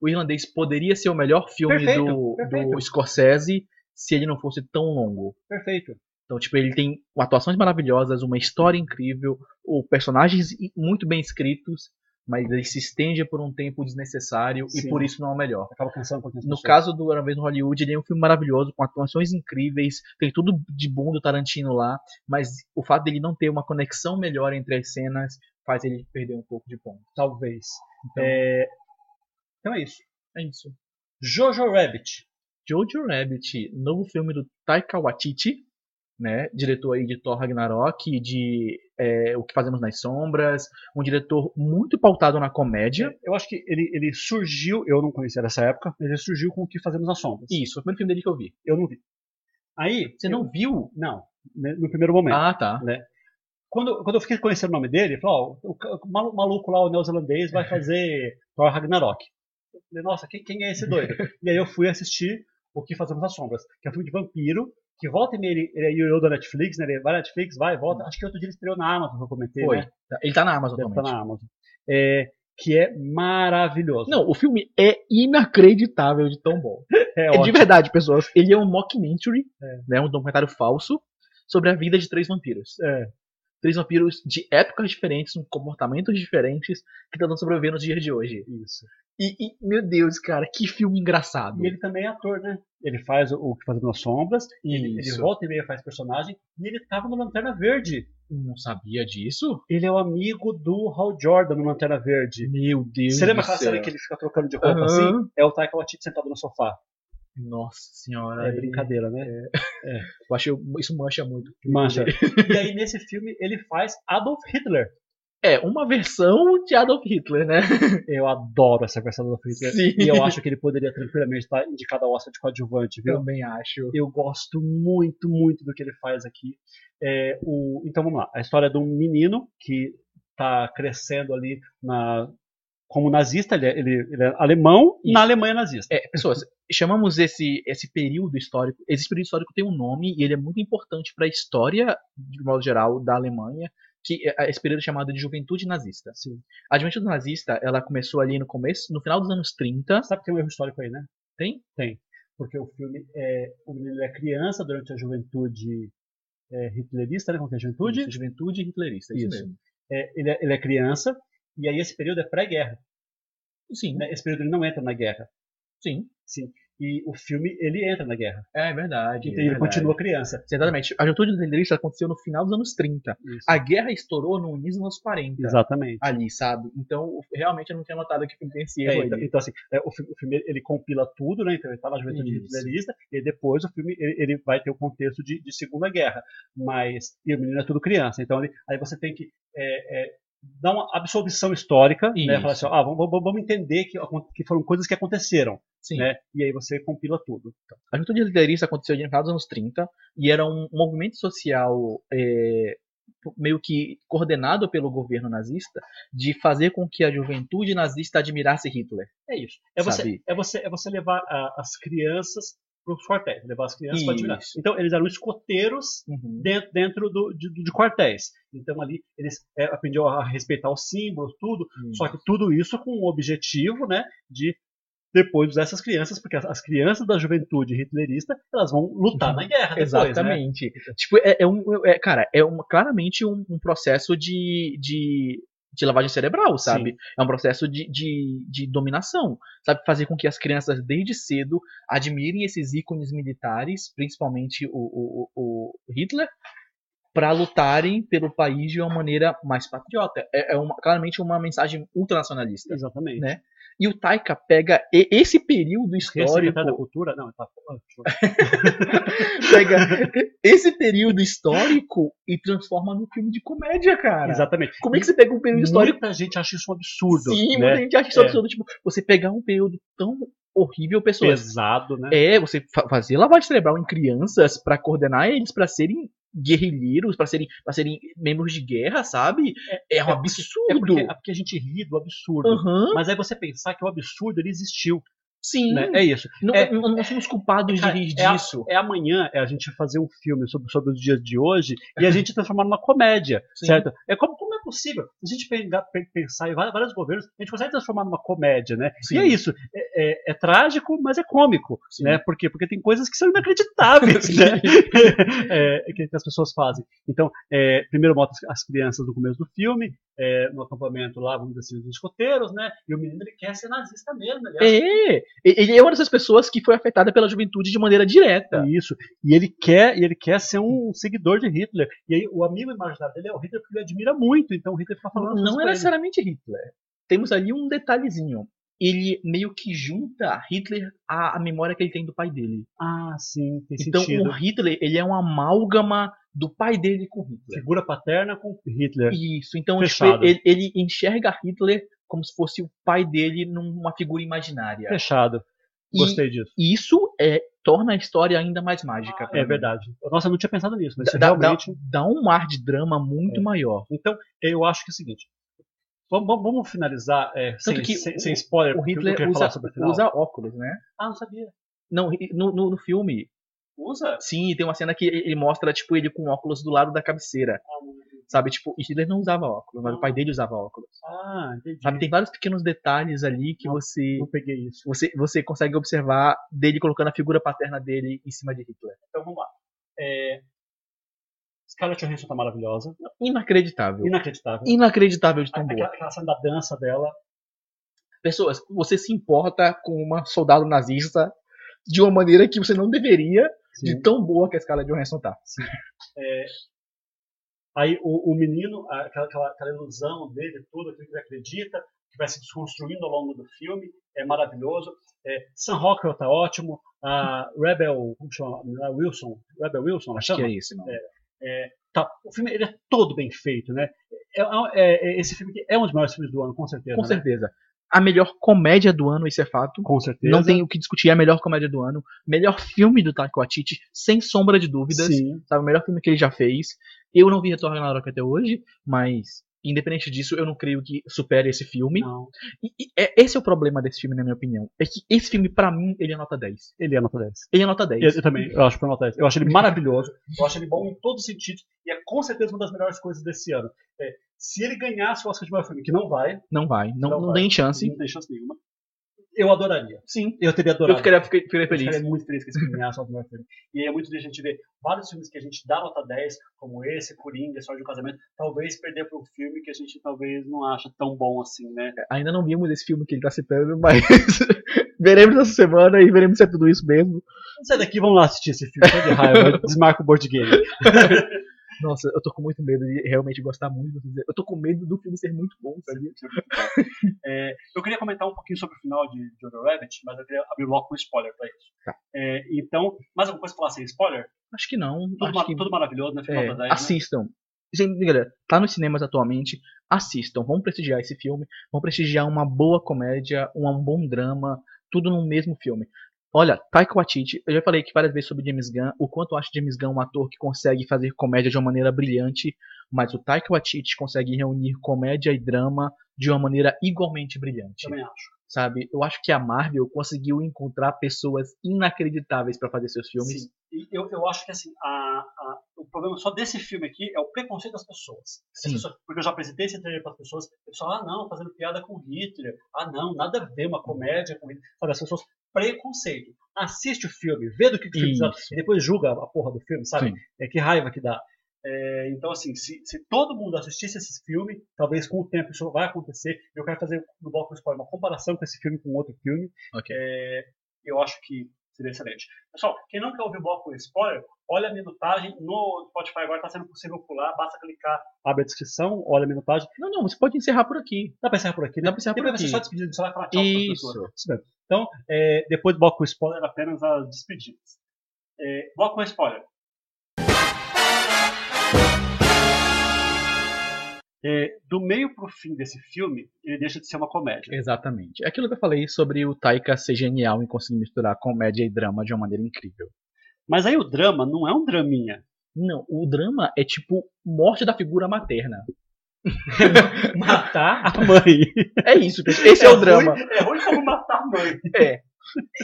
o irlandês poderia ser o melhor filme perfeito, do, perfeito. do Scorsese se ele não fosse tão longo. Perfeito. Então, tipo, ele tem atuações maravilhosas, uma história incrível, ou personagens muito bem escritos, mas ele se estende por um tempo desnecessário Sim. e por isso não é o melhor. Acaba cansando um No caso do Era Vez no Hollywood, ele é um filme maravilhoso, com atuações incríveis, tem tudo de bom do Tarantino lá, mas o fato dele não ter uma conexão melhor entre as cenas faz ele perder um pouco de ponto. Talvez. Então, é, então é isso. É isso. Jojo Rabbit. Jojo Rabbit, novo filme do Taika Waititi, né? Diretor aí de Thor Ragnarok, de é, O que Fazemos nas Sombras, um diretor muito pautado na comédia. É, eu acho que ele, ele surgiu, eu não conhecia nessa época, mas ele surgiu com O que Fazemos nas Sombras. Isso, foi o primeiro filme dele que eu vi. Eu não vi. Aí. Você eu, não viu? Não, né, no primeiro momento. Ah, tá. Né? Quando, quando eu fiquei conhecendo o nome dele, eu falei, ó, o, maluco lá, o neozelandês, vai [LAUGHS] fazer Thor Ragnarok. Falei, nossa, quem, quem é esse doido? [LAUGHS] e aí eu fui assistir O Que Fazemos as Sombras, que é um filme de vampiro, que volta e meia ele, ele é da Netflix, né? Ele vai na Netflix, vai, volta. Acho que outro dia ele estreou na Amazon, que eu comentei, Foi. né? Ele tá na Amazon Deve tá na Amazon. É, que é maravilhoso. Não, o filme é inacreditável de tão bom. [LAUGHS] é, é de verdade, pessoas. Ele é um mockumentary, é. né? Um documentário falso sobre a vida de três vampiros. É três vampiros de épocas diferentes, com comportamentos diferentes, que tentam sobreviver nos dias de hoje. Isso. E, e, meu Deus, cara, que filme engraçado. E ele também é ator, né? Ele faz o, que faz nas sombras, ele, ele, volta e meia faz personagem, e ele tava no Lanterna Verde. Não sabia disso? Ele é o amigo do Hal Jordan no Lanterna Verde. Meu Deus. Você lembra aquela cena que ele fica trocando de roupa uhum. assim? É o Taika Waititi sentado no sofá. Nossa senhora. É brincadeira, né? É. é. Eu acho isso mancha muito. Mancha. e aí nesse filme ele faz Adolf Hitler. É, uma versão de Adolf Hitler, né? Eu adoro essa versão do Adolf Hitler. Sim. E eu acho que ele poderia tranquilamente estar indicado ao Oscar de coadjuvante, viu? Também acho. Eu gosto muito, muito do que ele faz aqui. É, o... Então vamos lá. A história de um menino que está crescendo ali na, como nazista, ele é, ele, ele é alemão Isso. na Alemanha nazista. É, pessoas, chamamos esse, esse período histórico, esse período histórico tem um nome e ele é muito importante para a história, de modo geral, da Alemanha, que é, é esse período chamado de juventude nazista. Sim. A juventude nazista, ela começou ali no começo, no final dos anos 30. Sabe que tem um erro histórico aí, né? Tem? Tem. Porque o filme é, o menino é criança durante a juventude é, hitlerista, né? Como que é a juventude? Isso, juventude hitlerista, isso, isso. mesmo. É, ele, é, ele é criança, e aí esse período é pré-guerra. Sim. Né? Esse período ele não entra na guerra. Sim. Sim. E o filme, ele entra na guerra. É, é verdade. Então é ele continua criança. Exatamente. A juventude do aconteceu no final dos anos 30. Isso. A guerra estourou no início dos anos 40. Exatamente. Ali, sabe? Então, realmente eu não tinha notado que o filme tem esse erro. É, então, então, assim, é, o, filme, o, filme, ele compila tudo, né? Então ele tá na juventude hitlerista, e depois o filme ele, ele, vai ter o contexto de, de Segunda Guerra. Mas, e o menino é tudo criança. Então ele, aí você tem que dar uma absorção histórica, Isso. né? Falar assim, ah, vamos, vamos, entender que, que foram coisas que aconteceram. Sim. Né? E aí você compila tudo. Então. A juventude liderista aconteceu no final dos anos 30 e era um movimento social é, meio que coordenado pelo governo nazista de fazer com que a juventude nazista admirasse Hitler. É isso. É, você, é, você, é você levar a, as crianças os quartéis, levar as crianças para admirar. Então, eles eram escoteiros uhum. dentro, dentro do, de, de, quartéis. Então, ali, eles é, aprendiam a respeitar os símbolos, tudo, uhum. só que tudo isso com o objetivo né, de depois usar essas crianças, porque as, as crianças da juventude hitlerista, elas vão lutar na guerra depois, né? Exatamente. Né? Tipo, é, é um, é, cara, é uma, claramente um, um processo de, de de lavagem cerebral, sabe? Sim. É um processo de, de, de, dominação, sabe? Fazer com que as crianças, desde cedo, admirem esses ícones militares, principalmente o, o, o Hitler, para lutarem pelo país de uma maneira mais patriota. É, é uma, claramente uma mensagem ultranacionalista. Exatamente. Né? E o Taika pega esse período histórico. da cultura? Não, tá. [LAUGHS] pega esse período histórico e transforma num filme de comédia, cara. Exatamente. Como é que você pega um período histórico? Muita gente acha isso um absurdo. Sim, né? muita gente acha isso um absurdo. Tipo, você pegar um período tão horrível, pessoas. Pesado, né? É, você fa fazer lavagem cerebral em crianças para coordenar eles para serem guerrilheiros, para serem, pra serem membros de guerra, sabe? É, é um absurdo. É porque, é porque, a gente ri do absurdo. Uhum. Mas aí você pensar que o absurdo ele existiu. Sim. Né? É isso. Não, é, não, somos culpados cara, de rir é disso. É amanhã é a gente fazer um filme sobre, sobre os dias de hoje e a [LAUGHS] gente transformar numa comédia, Sim. certo? É como, é possível? Se a gente pegar, pensar em vários, governos, a gente consegue transformar numa comédia, né? Sim. E é isso. É, é, é, trágico, mas é cômico, Sim. né? Por quê? Porque tem coisas que são inacreditáveis, [LAUGHS] né? [LAUGHS] é, que, as pessoas fazem. Então, é, primeiro mostra as crianças no começo do filme, é, no acampamento lá, vamos dizer assim, dos escoteiros, né? E o menino ele quer ser nazista mesmo. Ele é, ele é uma dessas pessoas que foi afetada pela juventude de maneira direta. Isso. E ele quer, ele quer ser um seguidor de Hitler. E aí o amigo imaginário dele é o Hitler porque ele admira muito. Então o Hitler fica falando. Não é necessariamente Hitler. Temos ali um detalhezinho. Ele meio que junta Hitler à, à memória que ele tem do pai dele. Ah, sim, tem então, sentido. o Hitler, ele é uma amálgama do pai dele com Hitler. Figura paterna com Hitler. Isso. Então, tipo, ele, ele enxerga Hitler como se fosse o pai dele numa figura imaginária. Fechado. Gostei e disso. Isso é, torna a história ainda mais mágica. Ah, é verdade. Nossa, eu não tinha pensado nisso, mas dá, realmente. Dá, dá, um ar de drama muito é. maior. Então, eu acho que é o seguinte. Vamos, vamos finalizar é, sem, sem, o, sem, spoiler. O Hitler usa, usa, óculos, né? Ah, não sabia. Não, no, no, no, filme. Usa? Sim, tem uma cena que ele mostra, tipo, ele com óculos do lado da cabeceira. Ah, sabe, tipo, Hitler não usava óculos, mas ah. o pai dele usava óculos. Ah, entendi. Sabe, tem vários pequenos detalhes ali que não, você. Não peguei isso. Você, você consegue observar dele colocando a figura paterna dele em cima de Hitler. Então vamos lá. É... Scarlett Johansson tá maravilhosa. Inacreditável. Inacreditável. Inacreditável de tão aquela, boa. Aquela cena da dança dela. Pessoas, você se importa com uma soldado nazista de uma maneira que você não deveria, Sim. de tão boa que a Scarlett Johansson tá. É... Aí o, o menino, aquela, aquela, aquela, ilusão dele, tudo aquilo que ele acredita, que vai se desconstruindo ao longo do filme, é maravilhoso. É, Sam Rockwell tá ótimo. A Rebel, como chama? A Wilson, Rebel Wilson, Acho chama? que é isso, não. É, é, tá. O filme ele é todo bem feito, né? É, é, esse filme é um dos maiores filmes do ano, com certeza. Com né? certeza. A melhor comédia do ano, isso é fato. Com certeza. Não tem o que discutir, é a melhor comédia do ano. Melhor filme do Taika Waititi, sem sombra de dúvidas. Sim. Sabe, o melhor filme que ele já fez. Eu não vi Retorno Ragnarok até hoje, mas independente disso, eu não creio que supere esse filme. Não. E, e é, esse é o problema desse filme, na minha opinião. É que esse filme, pra mim, ele é nota 10. Ele é nota 10. Ele é nota 10. Eu, eu também, eu acho que é nota 10. Eu acho ele [LAUGHS] maravilhoso, eu acho ele bom em todos os sentidos, e é com certeza uma das melhores coisas desse ano. É, se ele ganhasse o Oscar de melhor filme, que não vai. Não vai, não, não, não vai, tem chance. Não tem chance nenhuma. Eu adoraria. Sim. Eu teria adorado. Eu ficaria, ficaria feliz. Eu ficaria muito feliz que esse filme ganhasse o melhor filme. E é muito triste a gente ver vários filmes que a gente dá nota 10, como esse, Coringa, História de um Casamento, talvez perder para um filme que a gente talvez não acha tão bom assim, né? Ainda não vimos esse filme que ele tá citando, [LAUGHS] mas veremos essa semana e veremos se é tudo isso mesmo. Sair daqui vamos lá assistir esse filme, só de raiva, desmarca o board game. [LAUGHS] Nossa, eu tô com muito medo de realmente gostar muito. Eu tô com medo do filme ser muito bom, sabia? [LAUGHS] é, eu queria comentar um pouquinho sobre o final de Jojo Rabbit, mas eu queria abrir logo com spoiler pra isso. Tá. É, então, mais alguma coisa pra falar sem spoiler? Acho que não. Tudo, mar que... tudo maravilhoso, né? Final é, da 10, assistam. Né? Gente, galera, tá nos cinemas atualmente. Assistam. Vamos prestigiar esse filme. Vamos prestigiar uma boa comédia, um bom drama, tudo no mesmo filme. Olha, Taika Waititi, eu já falei aqui várias vezes sobre James Gunn, o quanto eu acho James Gunn um ator que consegue fazer comédia de uma maneira brilhante, mas o Taika Waititi consegue reunir comédia e drama de uma maneira igualmente brilhante. Também acho. Sabe? Eu acho que a Marvel conseguiu encontrar pessoas inacreditáveis para fazer seus filmes. Sim. Eu, eu acho que assim, a, a, o problema só desse filme aqui é o preconceito das pessoas. Sim. Pessoas, porque eu já apresentei esse trailer para as pessoas, o pessoal, ah não, fazendo piada com Hitler, ah não, nada a ver uma comédia com Hitler. Sabe, as pessoas, preconceito. Assiste o filme, vê do que, que o filme e depois julga a porra do filme, sabe? Sim. É que raiva que dá. É, então, assim, se, se, todo mundo assistisse esse filme, talvez com o tempo isso vai acontecer. Eu quero fazer no bloco spoiler uma comparação com esse filme com outro filme. Okay. É, eu acho que Seria excelente. Pessoal, quem não quer ouvir o bloco spoiler, olha a minutagem no Spotify agora está sendo possível pular, basta clicar, abre a descrição, olha a minutagem. Não, não, você pode encerrar por aqui. Dá para encerrar por aqui? Dá para encerrar por aqui. Você só despedir, você vai falar tchau Isso. Isso Então, é, depois do bloco spoiler, apenas as despedidas. É, bloco spoiler. É, do meio pro fim desse filme, ele deixa de ser uma comédia. Exatamente. É aquilo que eu falei sobre o Taika ser genial em conseguir misturar comédia e drama de uma maneira incrível. Mas aí o drama não é um draminha. Não, o drama é tipo morte da figura materna. [LAUGHS] matar a mãe. É isso, esse é, é o drama. Ruim, é ruim como matar a mãe. É.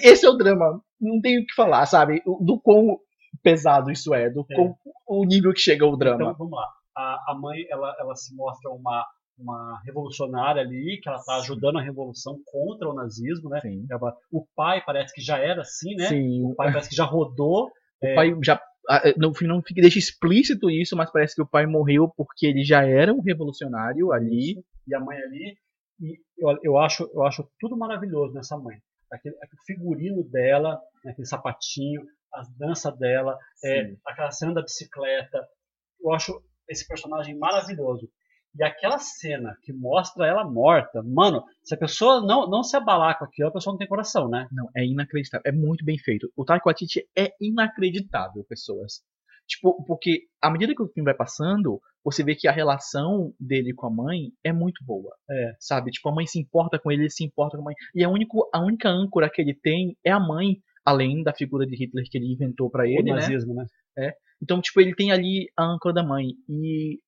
Esse é o drama. Não tenho o que falar, sabe? Do quão pesado isso é, do é. quão o nível que chega o drama. Então, vamos lá a, a mãe ela, ela se mostra uma, uma revolucionária ali, que ela está ajudando a revolução contra o nazismo, né? Ela, o pai parece que já era assim, né? Sim. O pai parece que já rodou. [LAUGHS] O é... pai já no fim não fica, deixa explícito isso, mas parece que o pai morreu porque ele já era um revolucionário ali. Isso. E a mãe ali. E eu, eu, acho, eu acho tudo maravilhoso nessa mãe. Aquele, aquele figurino dela, né, aquele sapatinho, as danças dela, é, aquela cena da bicicleta. Eu acho esse personagem maravilhoso. E aquela cena que mostra ela morta, mano, se a pessoa não, não se abalar com aquilo, a pessoa não tem coração, né? Não, é inacreditável. É muito bem feito. O Taika Waititi é inacreditável, pessoas. Tipo, porque à medida que o filme vai passando, você vê que a relação dele com a mãe é muito boa. É. Sabe? Tipo, a mãe se importa com ele, ele se importa com a mãe. E a, único, a única âncora que ele tem é a mãe, além da figura de Hitler que ele inventou para ele, o né? nazismo, né? né? É. Então, tipo, ele tem ali a âncora da mãe. E,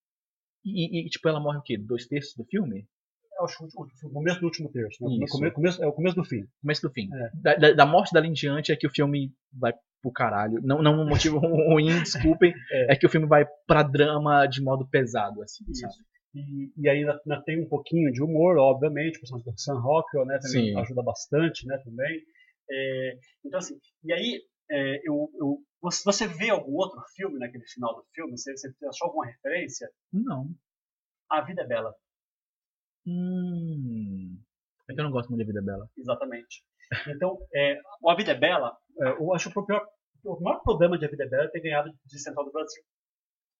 e, e tipo, ela morre o quê? Dois terços do filme? É o, começo do último terço. Né? Começo, começo, é o começo do fim. Começo do fim. É. Da, da, da, morte dela em diante é que o filme vai pro caralho. Não, não um motivo [LAUGHS] ruim, desculpem. É. é. que o filme vai pra drama de modo pesado, assim? E, e aí ainda, tem um pouquinho de humor, obviamente, o personagem do Sam Rockwell, né, também Sim. ajuda bastante, né, também. É, então assim, e aí é, eu, eu, você vê algum outro filme naquele final do filme? Você, você achou alguma referência? Não. A Vida é Bela. Hum. É que eu não gosto muito de Vida é Bela. Exatamente. Então, é, A Vida é Bela, é, eu acho que o, pior, o maior problema de A Vida é Bela é ter ganhado de Central do Brasil.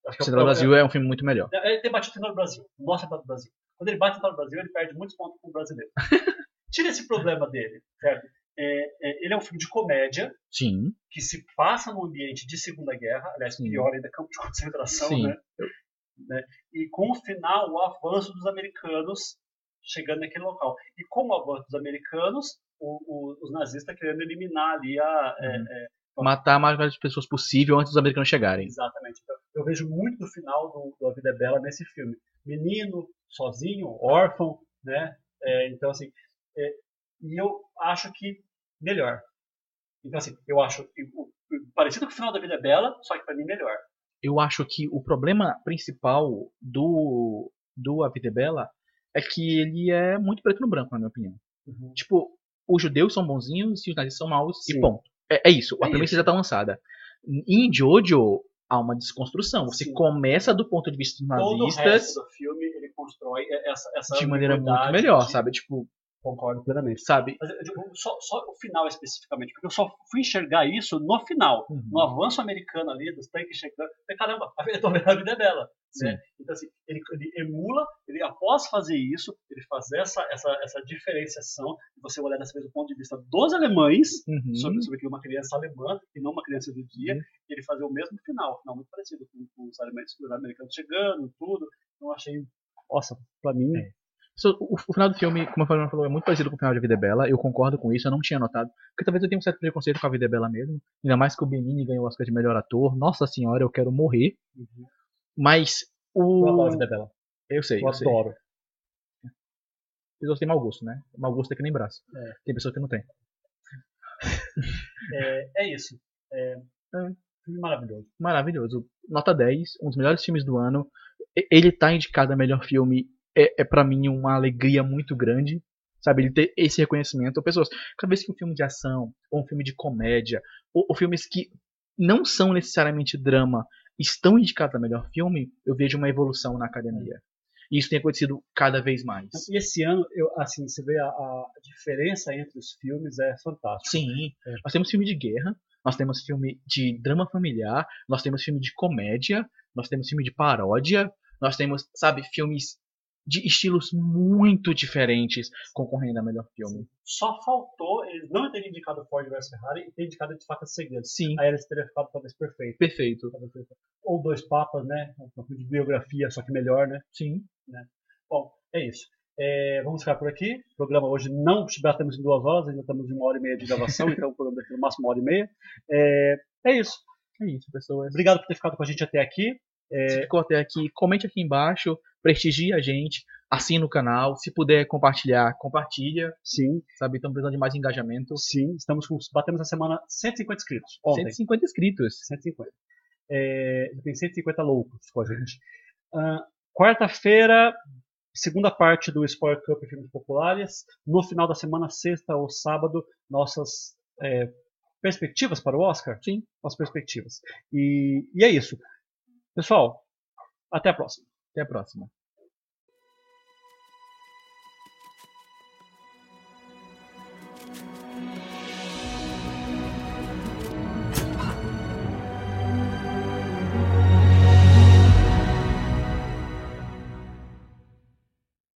Acho Central do Brasil é um filme muito melhor. É, ele ter batido Central do Brasil. Nossa Central do Brasil. Quando ele bate Central do Brasil, ele perde muitos pontos com o brasileiro. [LAUGHS] Tira esse problema dele, certo? É, é, ele é um filme de comédia. Sim. Que se passa num ambiente de Segunda Guerra, aliás, Sim. pior ainda, campo de concentração, Sim. né? né? E com o final, o avanço dos americanos chegando naquele local. E com o avanço dos americanos, o, o, os nazistas querendo eliminar ali a. É, uhum. É, Matar a de pessoas possível antes dos americanos chegarem. Exatamente. Então, eu vejo muito do final do, do A Vida é Bela nesse filme. Menino, sozinho, órfão, né? É, então, assim, é, e eu acho que melhor. Então, assim, eu acho parecido com o final da Vida é Bela, só que para mim melhor. Eu acho que o problema principal do, do A Vida é Bela é que ele é muito preto no branco, na minha opinião. Uhum. Tipo, os judeus são bonzinhos e os nazistas são maus Sim. e ponto. É, é isso, a é premissa já tá lançada. Em Jojo, há uma desconstrução. Você Sim. começa do ponto de vista dos nazistas. Todo o resto do filme ele constrói essa, essa de maneira muito melhor, de... sabe? Tipo, Concordo plenamente. Sabe? Mas digo, só, só, o final especificamente, porque eu só fui enxergar isso no final, uhum. no avanço americano ali, dos tanques chegando. Caramba, a vida, [LAUGHS] a vida é dela. Né? Então, assim, ele, ele, emula, ele após fazer isso, ele fazer essa, essa, essa diferenciação, você olhar dessa vez do ponto de vista dos alemães, uhum. sobre, sobre que uma criança alemã e não uma criança do dia, uhum. ele fazer o mesmo final, final muito parecido com, com os alemães, os americanos chegando, tudo. Então, eu achei, nossa, pra mim. É o, o, final do filme, como a Fernanda falou, é muito parecido com o final de A Vida é Bela. Eu concordo com isso, eu não tinha notado. Porque talvez eu tenha um certo preconceito com A Vida é Bela mesmo. Ainda mais que o Benini ganhou o Oscar de melhor ator. Nossa senhora, eu quero morrer. Uhum. Mas o. Eu adoro A Vida é Bela. Eu sei. Eu, eu adoro. Sei. Pessoas têm mau gosto, né? Mau gosto é que nem braço. É. Tem pessoa que não tem. é, é isso. É, é. Filme maravilhoso. Maravilhoso. Nota 10, um dos melhores filmes do ano. Ele tá indicado a melhor filme é, é para mim uma alegria muito grande, sabe? Ele ter esse reconhecimento. Pessoas, cada vez que um filme de ação, ou um filme de comédia, ou, ou filmes que não são necessariamente drama, estão indicados a melhor filme, eu vejo uma evolução na academia. E isso tem acontecido cada vez mais. E esse ano, eu, assim, você vê a, a diferença entre os filmes é fantástica. Sim. É. Nós temos filme de guerra, nós temos filme de drama familiar, nós temos filme de comédia, nós temos filme de paródia, nós temos, sabe, filmes de estilos muito diferentes concorrendo a melhor filme. Só faltou eles não terem indicado Ford vs Ferrari e ter indicado de fato segredo. Sim. Aí eles teriam ficado talvez perfeito. Perfeito. Ou dois papas, né? Um de biografia, só que melhor, né? Sim. Né? Bom, é isso. É, vamos ficar por aqui. O programa hoje não batemos em duas horas, ainda estamos em uma hora e meia de gravação, [LAUGHS] então o programa daqui no máximo uma hora e meia. É, é isso. É isso, pessoas. Obrigado por ter ficado com a gente até aqui. É... Se ficou até aqui, comente aqui embaixo, prestigie a gente, assine o canal. Se puder compartilhar, compartilha. Sim. Sabe, estamos precisando de mais engajamento. Sim, estamos com, batemos essa semana 150 inscritos. Ontem. 150 inscritos. 150. É, tem 150 loucos com a gente. Uh, Quarta-feira, segunda parte do Spoiler Cup Filmes Populares. No final da semana, sexta ou sábado, nossas é, perspectivas para o Oscar? Sim. Nossas perspectivas. E, e é isso. Pessoal, até a próxima. Até a próxima.